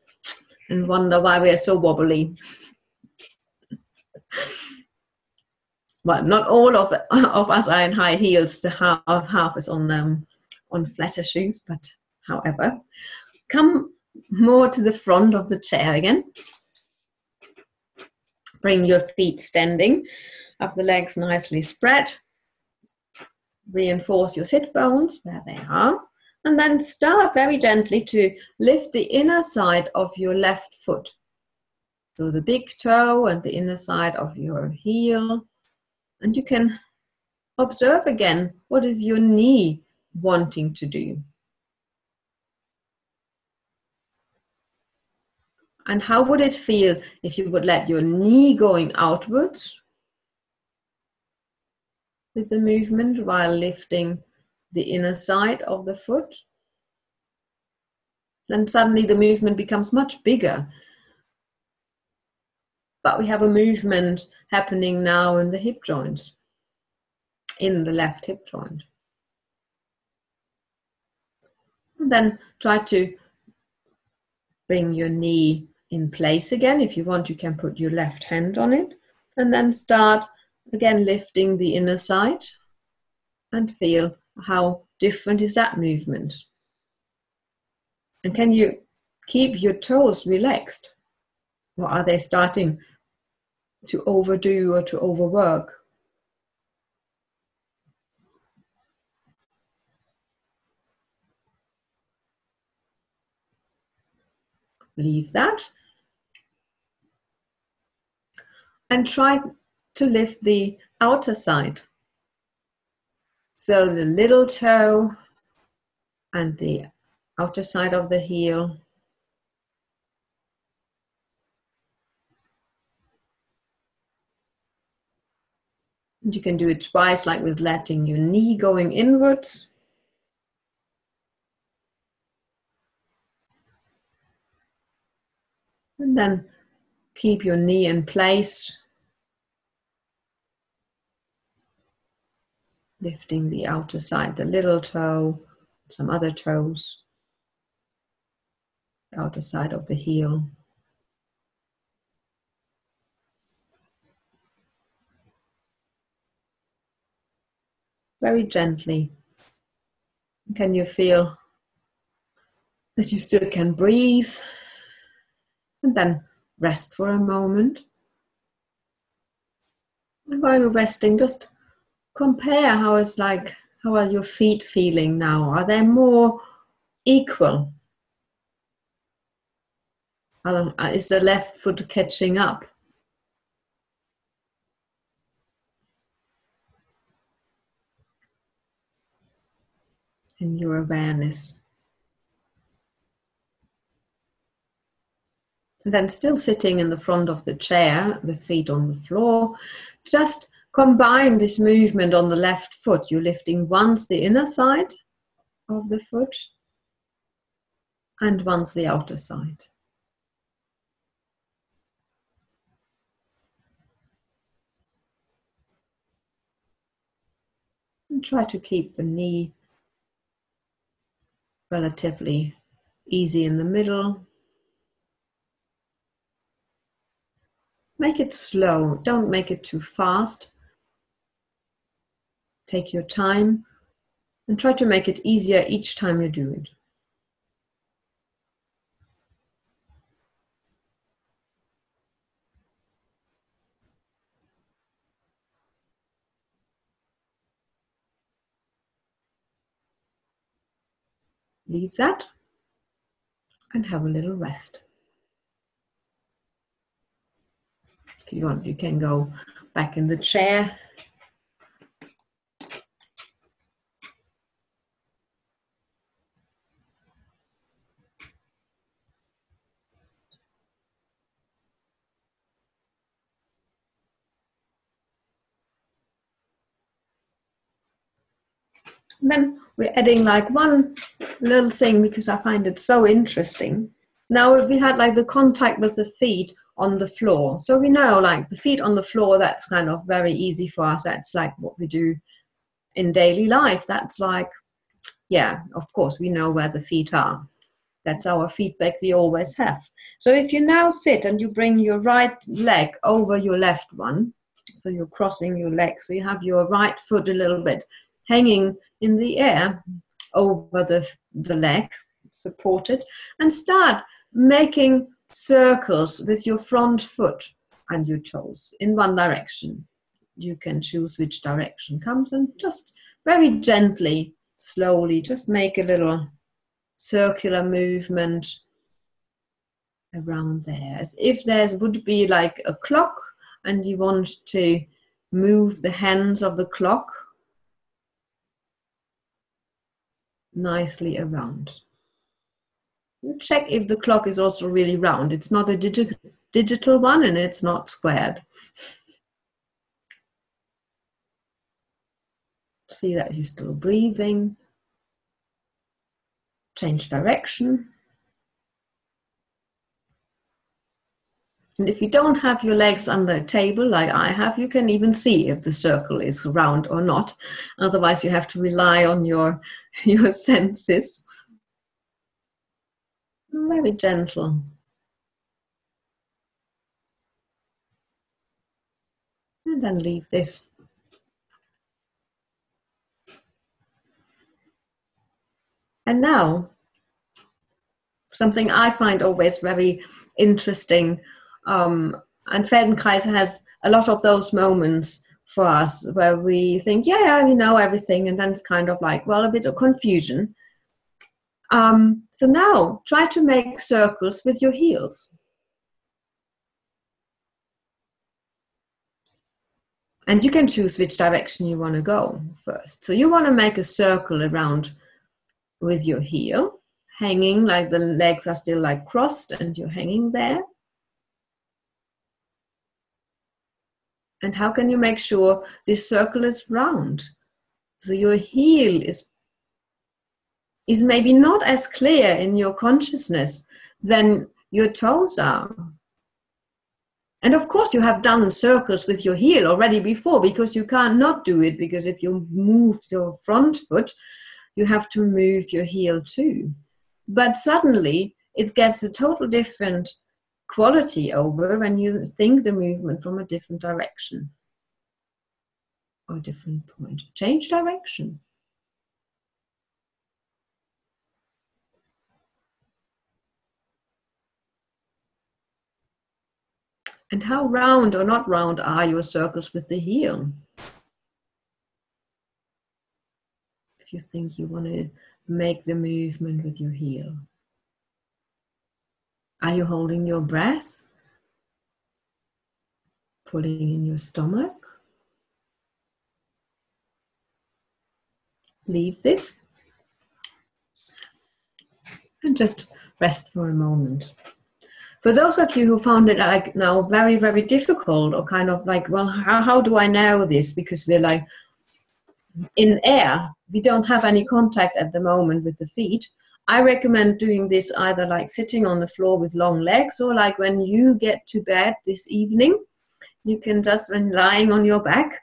and wonder why we are so wobbly. Well, not all of, of us are in high heels. The half, half is on um, on flatter shoes, but however, come more to the front of the chair again. Bring your feet standing, have the legs nicely spread. Reinforce your sit bones where they are. And then start very gently to lift the inner side of your left foot. So the big toe and the inner side of your heel. And you can observe again what is your knee wanting to do. And how would it feel if you would let your knee going outwards with the movement while lifting the inner side of the foot? Then suddenly the movement becomes much bigger. But we have a movement happening now in the hip joints, in the left hip joint. And then try to bring your knee in place again. If you want, you can put your left hand on it and then start again lifting the inner side and feel how different is that movement. And can you keep your toes relaxed? Or are they starting to overdo or to overwork? Leave that and try to lift the outer side. So the little toe and the outer side of the heel. And you can do it twice, like with letting your knee going inwards. And then keep your knee in place. Lifting the outer side, the little toe, some other toes, outer side of the heel. Very gently. Can you feel that you still can breathe? And then rest for a moment. And while you're resting, just compare how it's like, how are your feet feeling now? Are they more equal? Is the left foot catching up? Your awareness. And then still sitting in the front of the chair, the feet on the floor, just combine this movement on the left foot. You're lifting once the inner side of the foot and once the outer side. And try to keep the knee relatively easy in the middle Make it slow, don't make it too fast. Take your time and try to make it easier each time you do it. Leave that and have a little rest. If you want, you can go back in the chair And then we're adding like one little thing because I find it so interesting. Now we had like the contact with the feet on the floor. So we know like the feet on the floor, that's kind of very easy for us. That's like what we do in daily life. That's like, yeah, of course, we know where the feet are. That's our feedback we always have. So if you now sit and you bring your right leg over your left one, so you're crossing your legs, so you have your right foot a little bit hanging in the air over the, the leg, supported, and start making circles with your front foot and your toes in one direction. You can choose which direction comes and just very gently, slowly, just make a little circular movement around there. As if there would be like a clock and you want to move the hands of the clock nicely around. Check if the clock is also really round. It's not a digi digital one and it's not squared. See that you're still breathing. Change direction. And if you don't have your legs on the table like I have, you can even see if the circle is round or not. Otherwise, you have to rely on your, <laughs> your senses. Very gentle. And then leave this. And now, something I find always very interesting um, and Feldenkrais has a lot of those moments for us where we think, yeah, yeah, we know everything, and then it's kind of like, well, a bit of confusion. Um, so now try to make circles with your heels. And you can choose which direction you want to go first. So you want to make a circle around with your heel, hanging like the legs are still like crossed and you're hanging there. And how can you make sure this circle is round? So your heel is, is maybe not as clear in your consciousness than your toes are. And of course, you have done circles with your heel already before because you can't not do it because if you move your front foot, you have to move your heel too. But suddenly, it gets a total different quality over when you think the movement from a different direction or a different point. Change direction. And how round or not round are your circles with the heel? If you think you want to make the movement with your heel. Are you holding your breath? Pulling in your stomach? Leave this and just rest for a moment. For those of you who found it like now very, very difficult or kind of like, well, how, how do I know this? Because we're like in air, we don't have any contact at the moment with the feet. I recommend doing this either like sitting on the floor with long legs or like when you get to bed this evening, you can just, when lying on your back,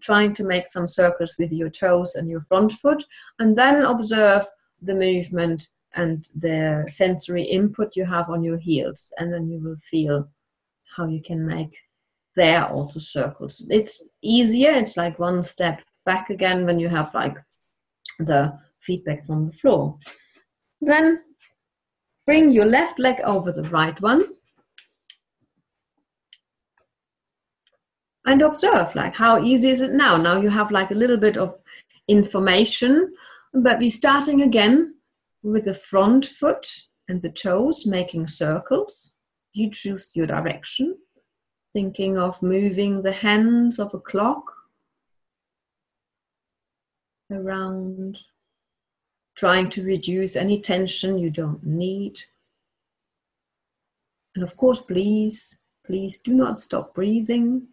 trying to make some circles with your toes and your front foot, and then observe the movement and the sensory input you have on your heels, and then you will feel how you can make there also circles. It's easier, it's like one step back again when you have like the feedback from the floor. Then bring your left leg over the right one. And observe like how easy is it now? Now you have like a little bit of information, but we're starting again with the front foot and the toes making circles. You choose your direction, thinking of moving the hands of a clock around, trying to reduce any tension you don't need. And of course, please, please do not stop breathing.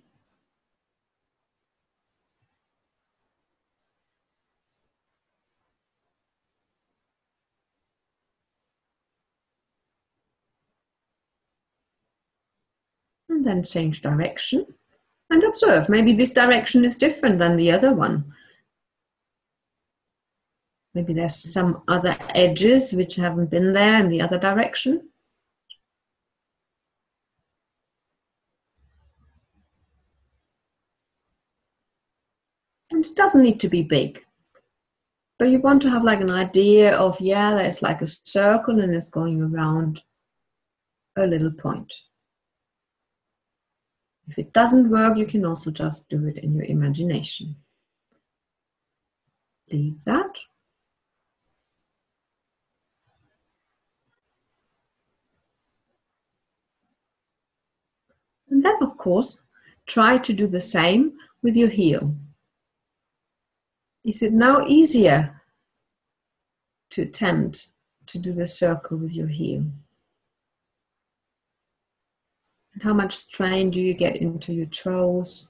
And then change direction and observe. Maybe this direction is different than the other one. Maybe there's some other edges which haven't been there in the other direction. And it doesn't need to be big. But you want to have like an idea of, yeah, there's like a circle and it's going around a little point. If it doesn't work, you can also just do it in your imagination. Leave that. Then, of course, try to do the same with your heel. Is it now easier to attempt to do the circle with your heel? And how much strain do you get into your toes?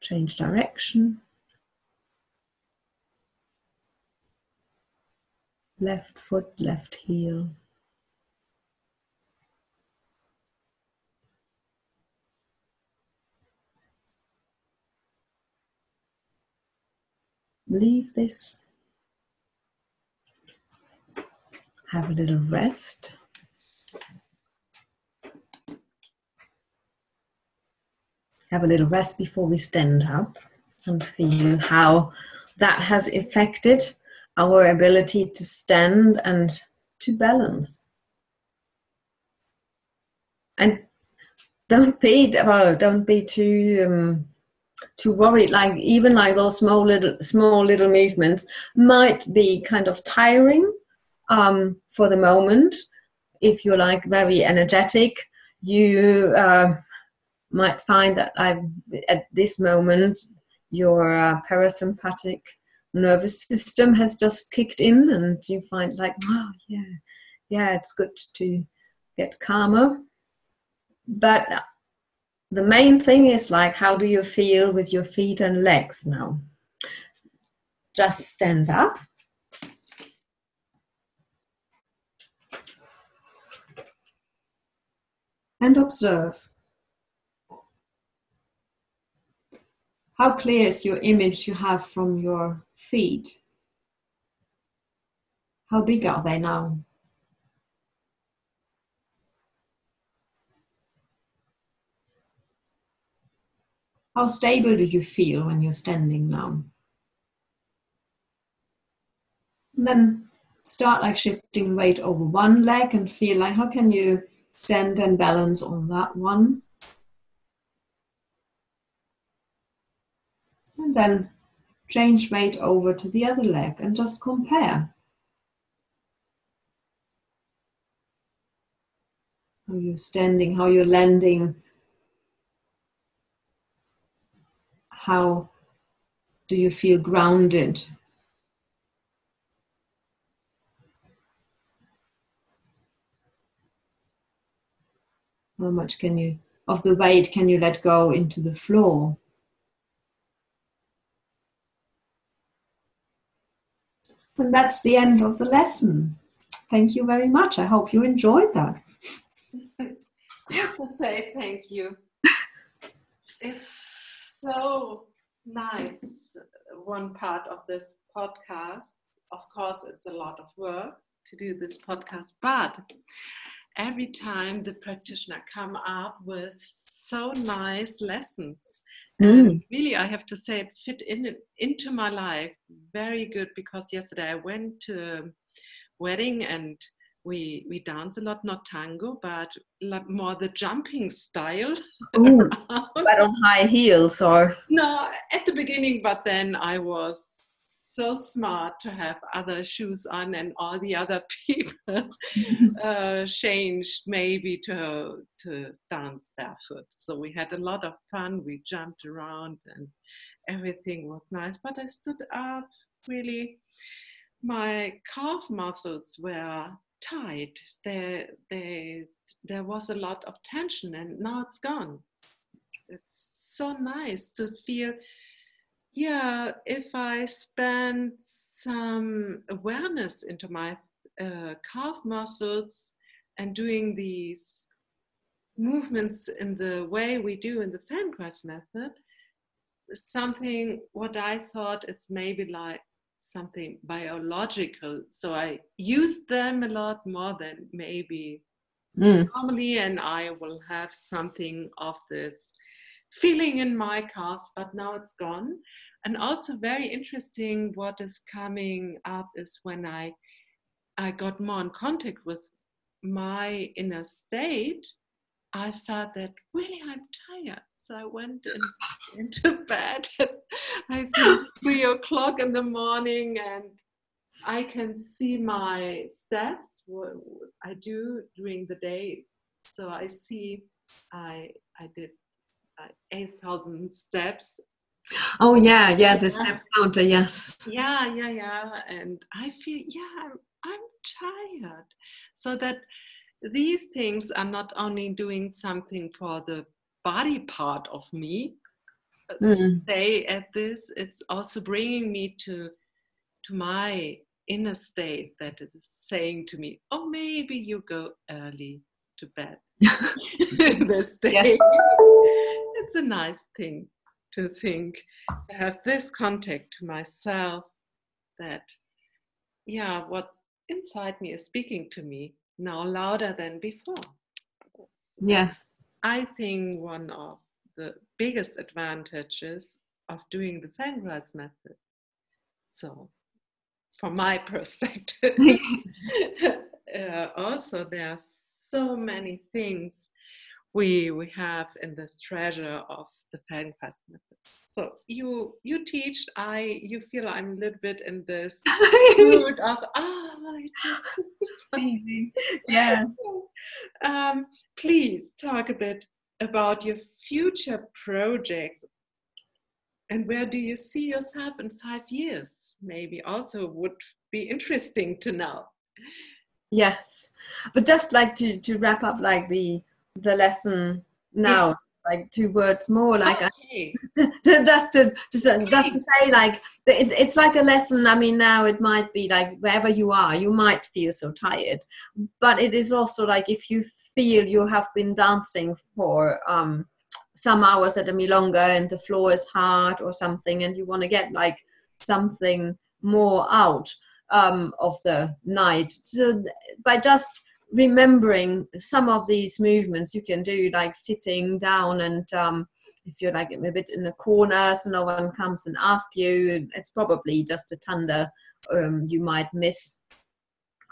Change direction. Left foot, left heel. Leave this. Have a little rest. Have a little rest before we stand up and feel how that has affected our ability to stand and to balance. And don't be well, don't be too um, too worried. Like even like those small little small little movements might be kind of tiring um, for the moment. If you're like very energetic, you uh, might find that I at this moment your uh, parasympathetic nervous system has just kicked in and you find like oh yeah yeah it's good to get calmer. But uh, the main thing is like how do you feel with your feet and legs now? Just stand up. And observe. How clear is your image you have from your feet. How big are they now? How stable do you feel when you're standing now? And then start like shifting weight over one leg and feel like how can you stand and balance on that one? And then change weight over to the other leg and just compare. How you're standing, how you're landing, how do you feel grounded? How much can you, of the weight, can you let go into the floor? And that's the end of the lesson. Thank you very much. I hope you enjoyed that. Say thank you. it's so nice, one part of this podcast. Of course, it's a lot of work to do this podcast, but every time the practitioner come up with so nice lessons Mm. And really, I have to say, it fit in into my life very good because yesterday I went to a wedding and we we dance a lot, not tango, but more the jumping style. <laughs> Ooh, but on high heels or no, at the beginning, but then I was so smart to have other shoes on, and all the other <laughs> people <laughs> uh, changed maybe to to dance barefoot. So we had a lot of fun. We jumped around and everything was nice. But I stood up really. My calf muscles were tight. There, there, there was a lot of tension, and now it's gone. It's so nice to feel. Yeah, if I spend some awareness into my uh, calf muscles and doing these movements in the way we do in the Feldenkrais method, something what I thought it's maybe like something biological. So I use them a lot more than maybe mm. normally, and I will have something of this feeling in my calves, but now it's gone. And also very interesting what is coming up is when I I got more in contact with my inner state, I felt that really I'm tired. So I went in, <laughs> into bed at <laughs> I think three o'clock in the morning and I can see my steps, what I do during the day. So I see I I did uh, 8,000 steps. Oh yeah, yeah, the step counter, yes. Yeah, yeah, yeah. And I feel, yeah, I'm, I'm tired. So that these things are not only doing something for the body part of me mm. stay at this it's also bringing me to to my inner state that is saying to me oh maybe you go early to bed <laughs> <laughs> this day yes. <laughs> it's a nice thing to think to have this contact to myself that yeah what's inside me is speaking to me now louder than before. Yes. I think one of the biggest advantages of doing the Feldenkrais method. So, from my <laughs> perspective, <laughs> <laughs> uh, also there are so many things we we have in this treasure of the Feldenkrais method. So you you teach, I you feel I'm a little bit in this <laughs> mood of ah, <laughs> <laughs> yeah. Um, please talk a bit about your future projects and where do you see yourself in five years? Maybe also would be interesting to know. Yes, but just like to to wrap up like the the lesson now. Yeah like two words more like okay. <laughs> I, to, just to just, okay. just to say like it, it's like a lesson i mean now it might be like wherever you are you might feel so tired but it is also like if you feel you have been dancing for um some hours at a milonga and the floor is hard or something and you want to get like something more out um, of the night so by just remembering some of these movements you can do like sitting down and um, if you're like a bit in a corner so no one comes and asks you it's probably just a tanda um, you might miss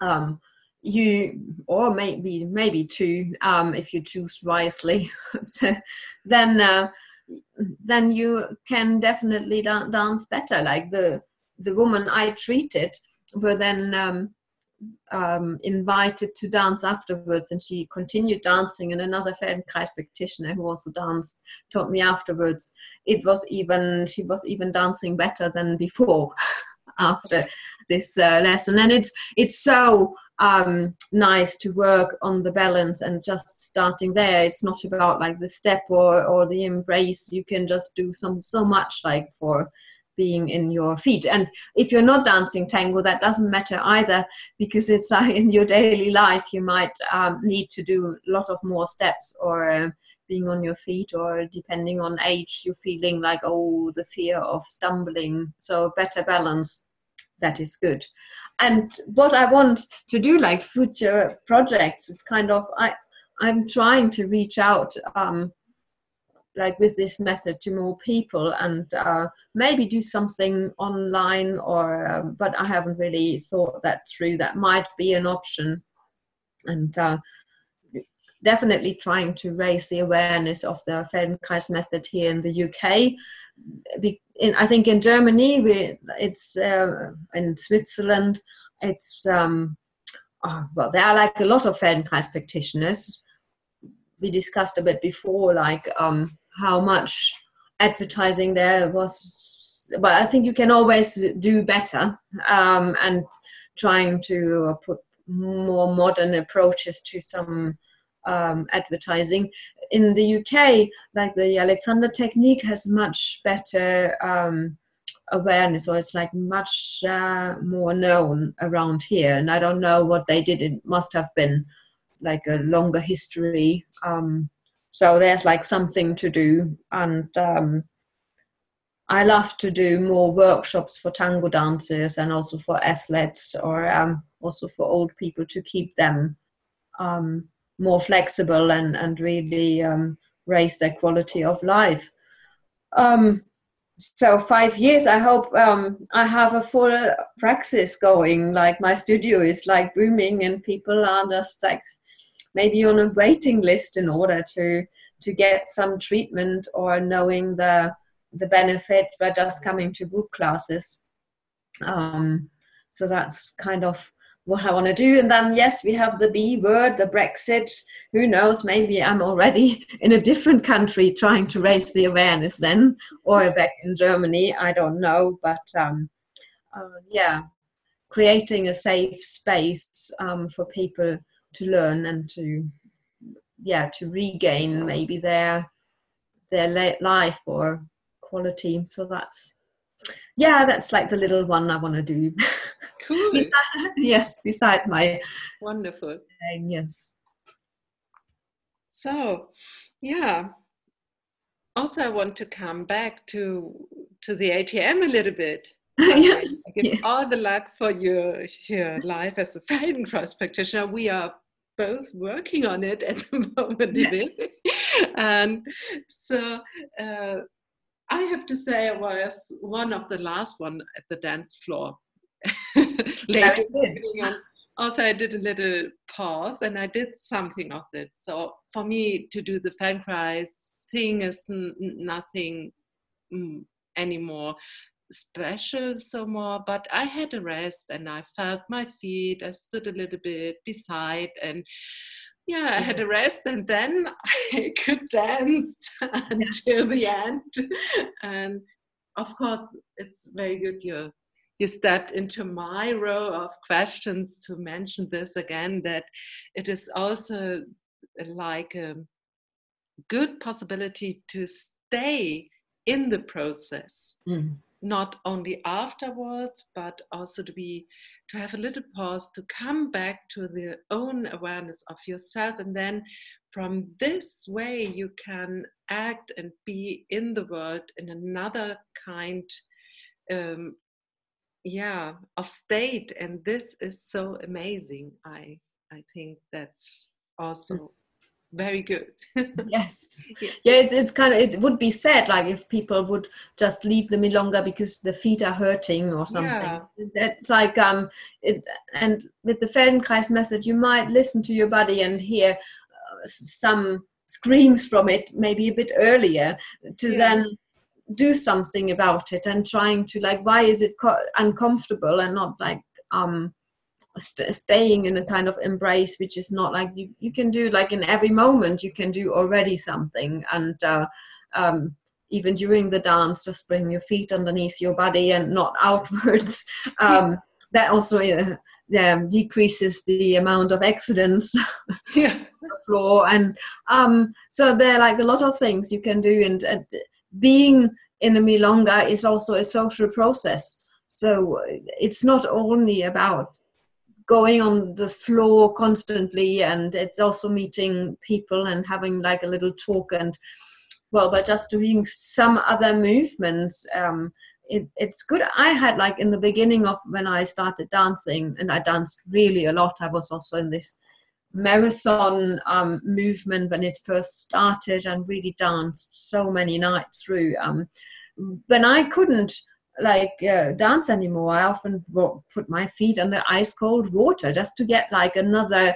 um, you or maybe maybe two um, if you choose wisely. <laughs> So then uh, then you can definitely dance better. Like the the woman i treated were then um, invited to dance afterwards and she continued dancing and another Feldenkrais practitioner who also danced told me afterwards. It was even she was even dancing better than before <laughs> after this uh, lesson. And it's it's so um, nice to work on the balance and just starting there. It's not about like the step or or the embrace. You can just do some so much like for being in your feet. And if you're not dancing tango, that doesn't matter either because it's uh, in your daily life you might um, need to do a lot of more steps or uh, being on your feet or depending on age you're feeling like oh the fear of stumbling so better balance that is good and what i want to do like future projects is kind of i i'm trying to reach out um, like with this method to more people and uh, maybe do something online or um, but i haven't really thought that through that might be an option and uh, definitely trying to raise the awareness of the Feldenkrais method here in the UK. In, I think in Germany, we, it's uh, in Switzerland, it's um, oh, well, there are like a lot of Feldenkrais practitioners. We discussed a bit before, like um, how much advertising there was. But I think you can always do better, um, and trying to put more modern approaches to some um, advertising. In the UK, like the Alexander technique has much better um, awareness, or it's like much uh, more known around here. And I don't know what they did. It must have been like a longer history. Um, so there's like something to do. And um, I love to do more workshops for tango dancers and also for athletes or um, also for old people to keep them um, more flexible and and really um, raise their quality of life. Um, so five years, I hope um, I have a full praxis going. Like my studio is like booming, and people are just like maybe on a waiting list in order to to get some treatment or knowing the the benefit by just coming to group classes. Um, so that's kind of what I want to do. And then, yes, we have the B word, the Brexit. Who knows? Maybe I'm already <laughs> in a different country trying to raise the awareness then, or back in Germany. I don't know. But um, uh, yeah, creating a safe space um, for people to learn and to, yeah, to regain maybe their their life or quality. So that's yeah, that's like the little one I want to do. Cool. <laughs> yes, beside my wonderful. yes. So, yeah. Also, I want to come back to to the ATM a little bit. <laughs> yeah. I give all the luck for your your life as a Feldenkrais practitioner. We are both working on it at <laughs> the moment, yes. and so. Uh, I have to say, I was one of the last one at the dance floor <laughs> later. Also, I did a little pause and I did something of it. So for me to do the Feldenkrais thing is n- nothing mm, anymore special so more but i had a rest and i felt my feet i stood a little bit beside and yeah, I had a rest and then <laughs> I could dance <laughs> until the <laughs> end. And of course, it's very good you you stepped into my row of questions to mention this again that it is also like a good possibility to stay in the process mm. Not only afterwards but also to be to have a little pause to come back to the own awareness of yourself. And then from this way you can act and be in the world in another kind um, yeah of state. And this is so amazing. I i think that's also very good <laughs> yes yeah. it's, it's kind of it would be sad like if people would just leave the milonga because the feet are hurting or something yeah. it's like um it, and with the feldenkrais method you might listen to your body and hear uh, some screams from it maybe a bit earlier to yeah. then do something about it and trying to like why is it co- uncomfortable and not like um st- staying in a kind of embrace which is not like you, you can do like in every moment you can do already something. And uh, um, even during the dance just bring your feet underneath your body and not <laughs> outwards. Um, that also uh, yeah, decreases the amount of accidents <laughs> yeah. on the floor. And um, so there are like a lot of things you can do. And, and being in a milonga is also a social process. So it's not only about going on the floor constantly and it's also meeting people and having like a little talk and well by just doing some other movements um, it, it's good. I had like in the beginning of when i started dancing and i danced really a lot i was also in this marathon um, movement when it first started and really danced so many nights through um, when i couldn't like uh, dance anymore. I often put my feet in the ice cold water just to get like another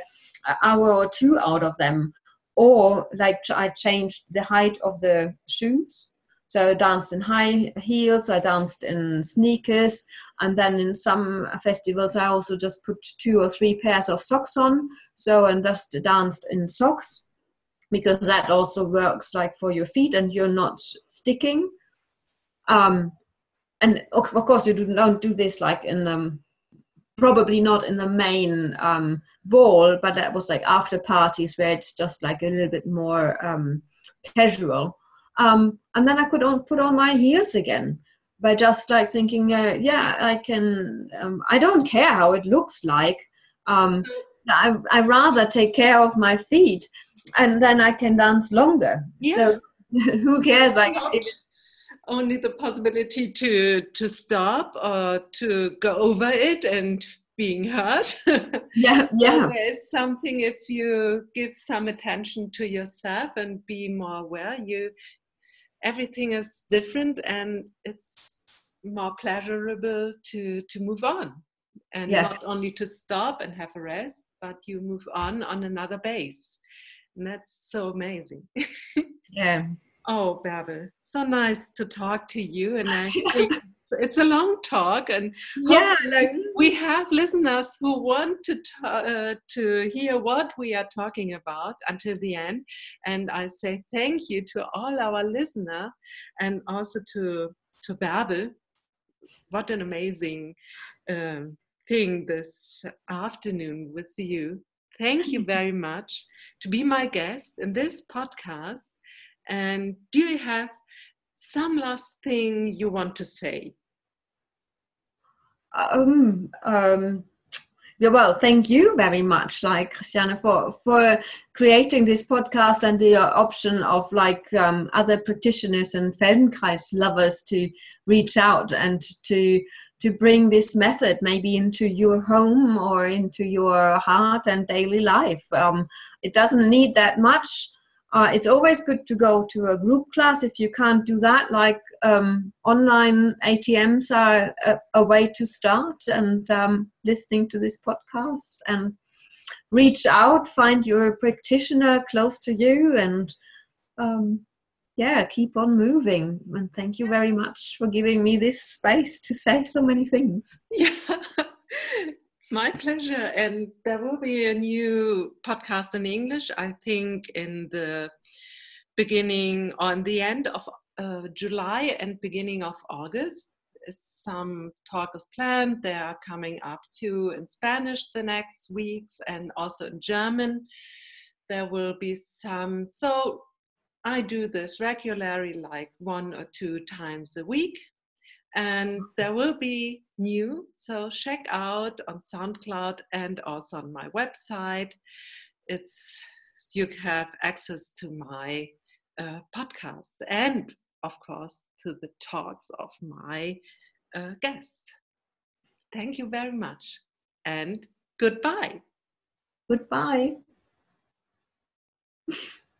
hour or two out of them. Or like I changed the height of the shoes. So I danced in high heels, I danced in sneakers, and then in some festivals I also just put two or three pairs of socks on. So and just danced in socks because that also works like for your feet and you're not sticking. Um, and of course you don't do this like in um, probably not in the main um, ball, but that was like after parties where it's just like a little bit more um, casual. Um, and then I could on, put on my heels again by just like thinking, uh, yeah, I can. Um, I don't care how it looks like. Um, I I rather take care of my feet, and then I can dance longer. Yeah. So <laughs> who cares? Like it, only the possibility to to stop or to go over it and being hurt. <laughs> Yeah, yeah. there's something if you give some attention to yourself and be more aware, you everything is different and it's more pleasurable to to move on and yeah. not only to stop and have a rest, but you move on on another base. And that's so amazing. <laughs> yeah. Oh, Bärbel, so nice to talk to you. And <laughs> I think it's a long talk, and yeah, like we have listeners who want to uh, to hear what we are talking about until the end. And I say thank you to all our listener, and also to to Bärbel. What an amazing uh, thing this afternoon with you. Thank you <laughs> very much to be my guest in this podcast. And do you have some last thing you want to say? Um, um, yeah, well, thank you very much, like Christiane, for for creating this podcast and the option of like um, other practitioners and Feldenkrais lovers to reach out and to to bring this method maybe into your home or into your heart and daily life. Um, it doesn't need that much uh, it's always good to go to a group class if you can't do that. Like um, online ATMs are a, a, way to start, and um, listening to this podcast and reach out, find your practitioner close to you, and um, yeah, keep on moving. And thank you very much for giving me this space to say so many things. <laughs> Yeah. It's my pleasure. And there will be a new podcast in English, I think, in the beginning, on the end of uh, July and beginning of August. Some talk is planned. They are coming up too in Spanish the next weeks and also in German. There will be some. So I do this regularly, like one or two times a week and there will be new so check out on soundcloud and also on my website. It's you have access to my uh, podcast and of course to the talks of my uh, guests. Thank you very much and goodbye. Goodbye <laughs>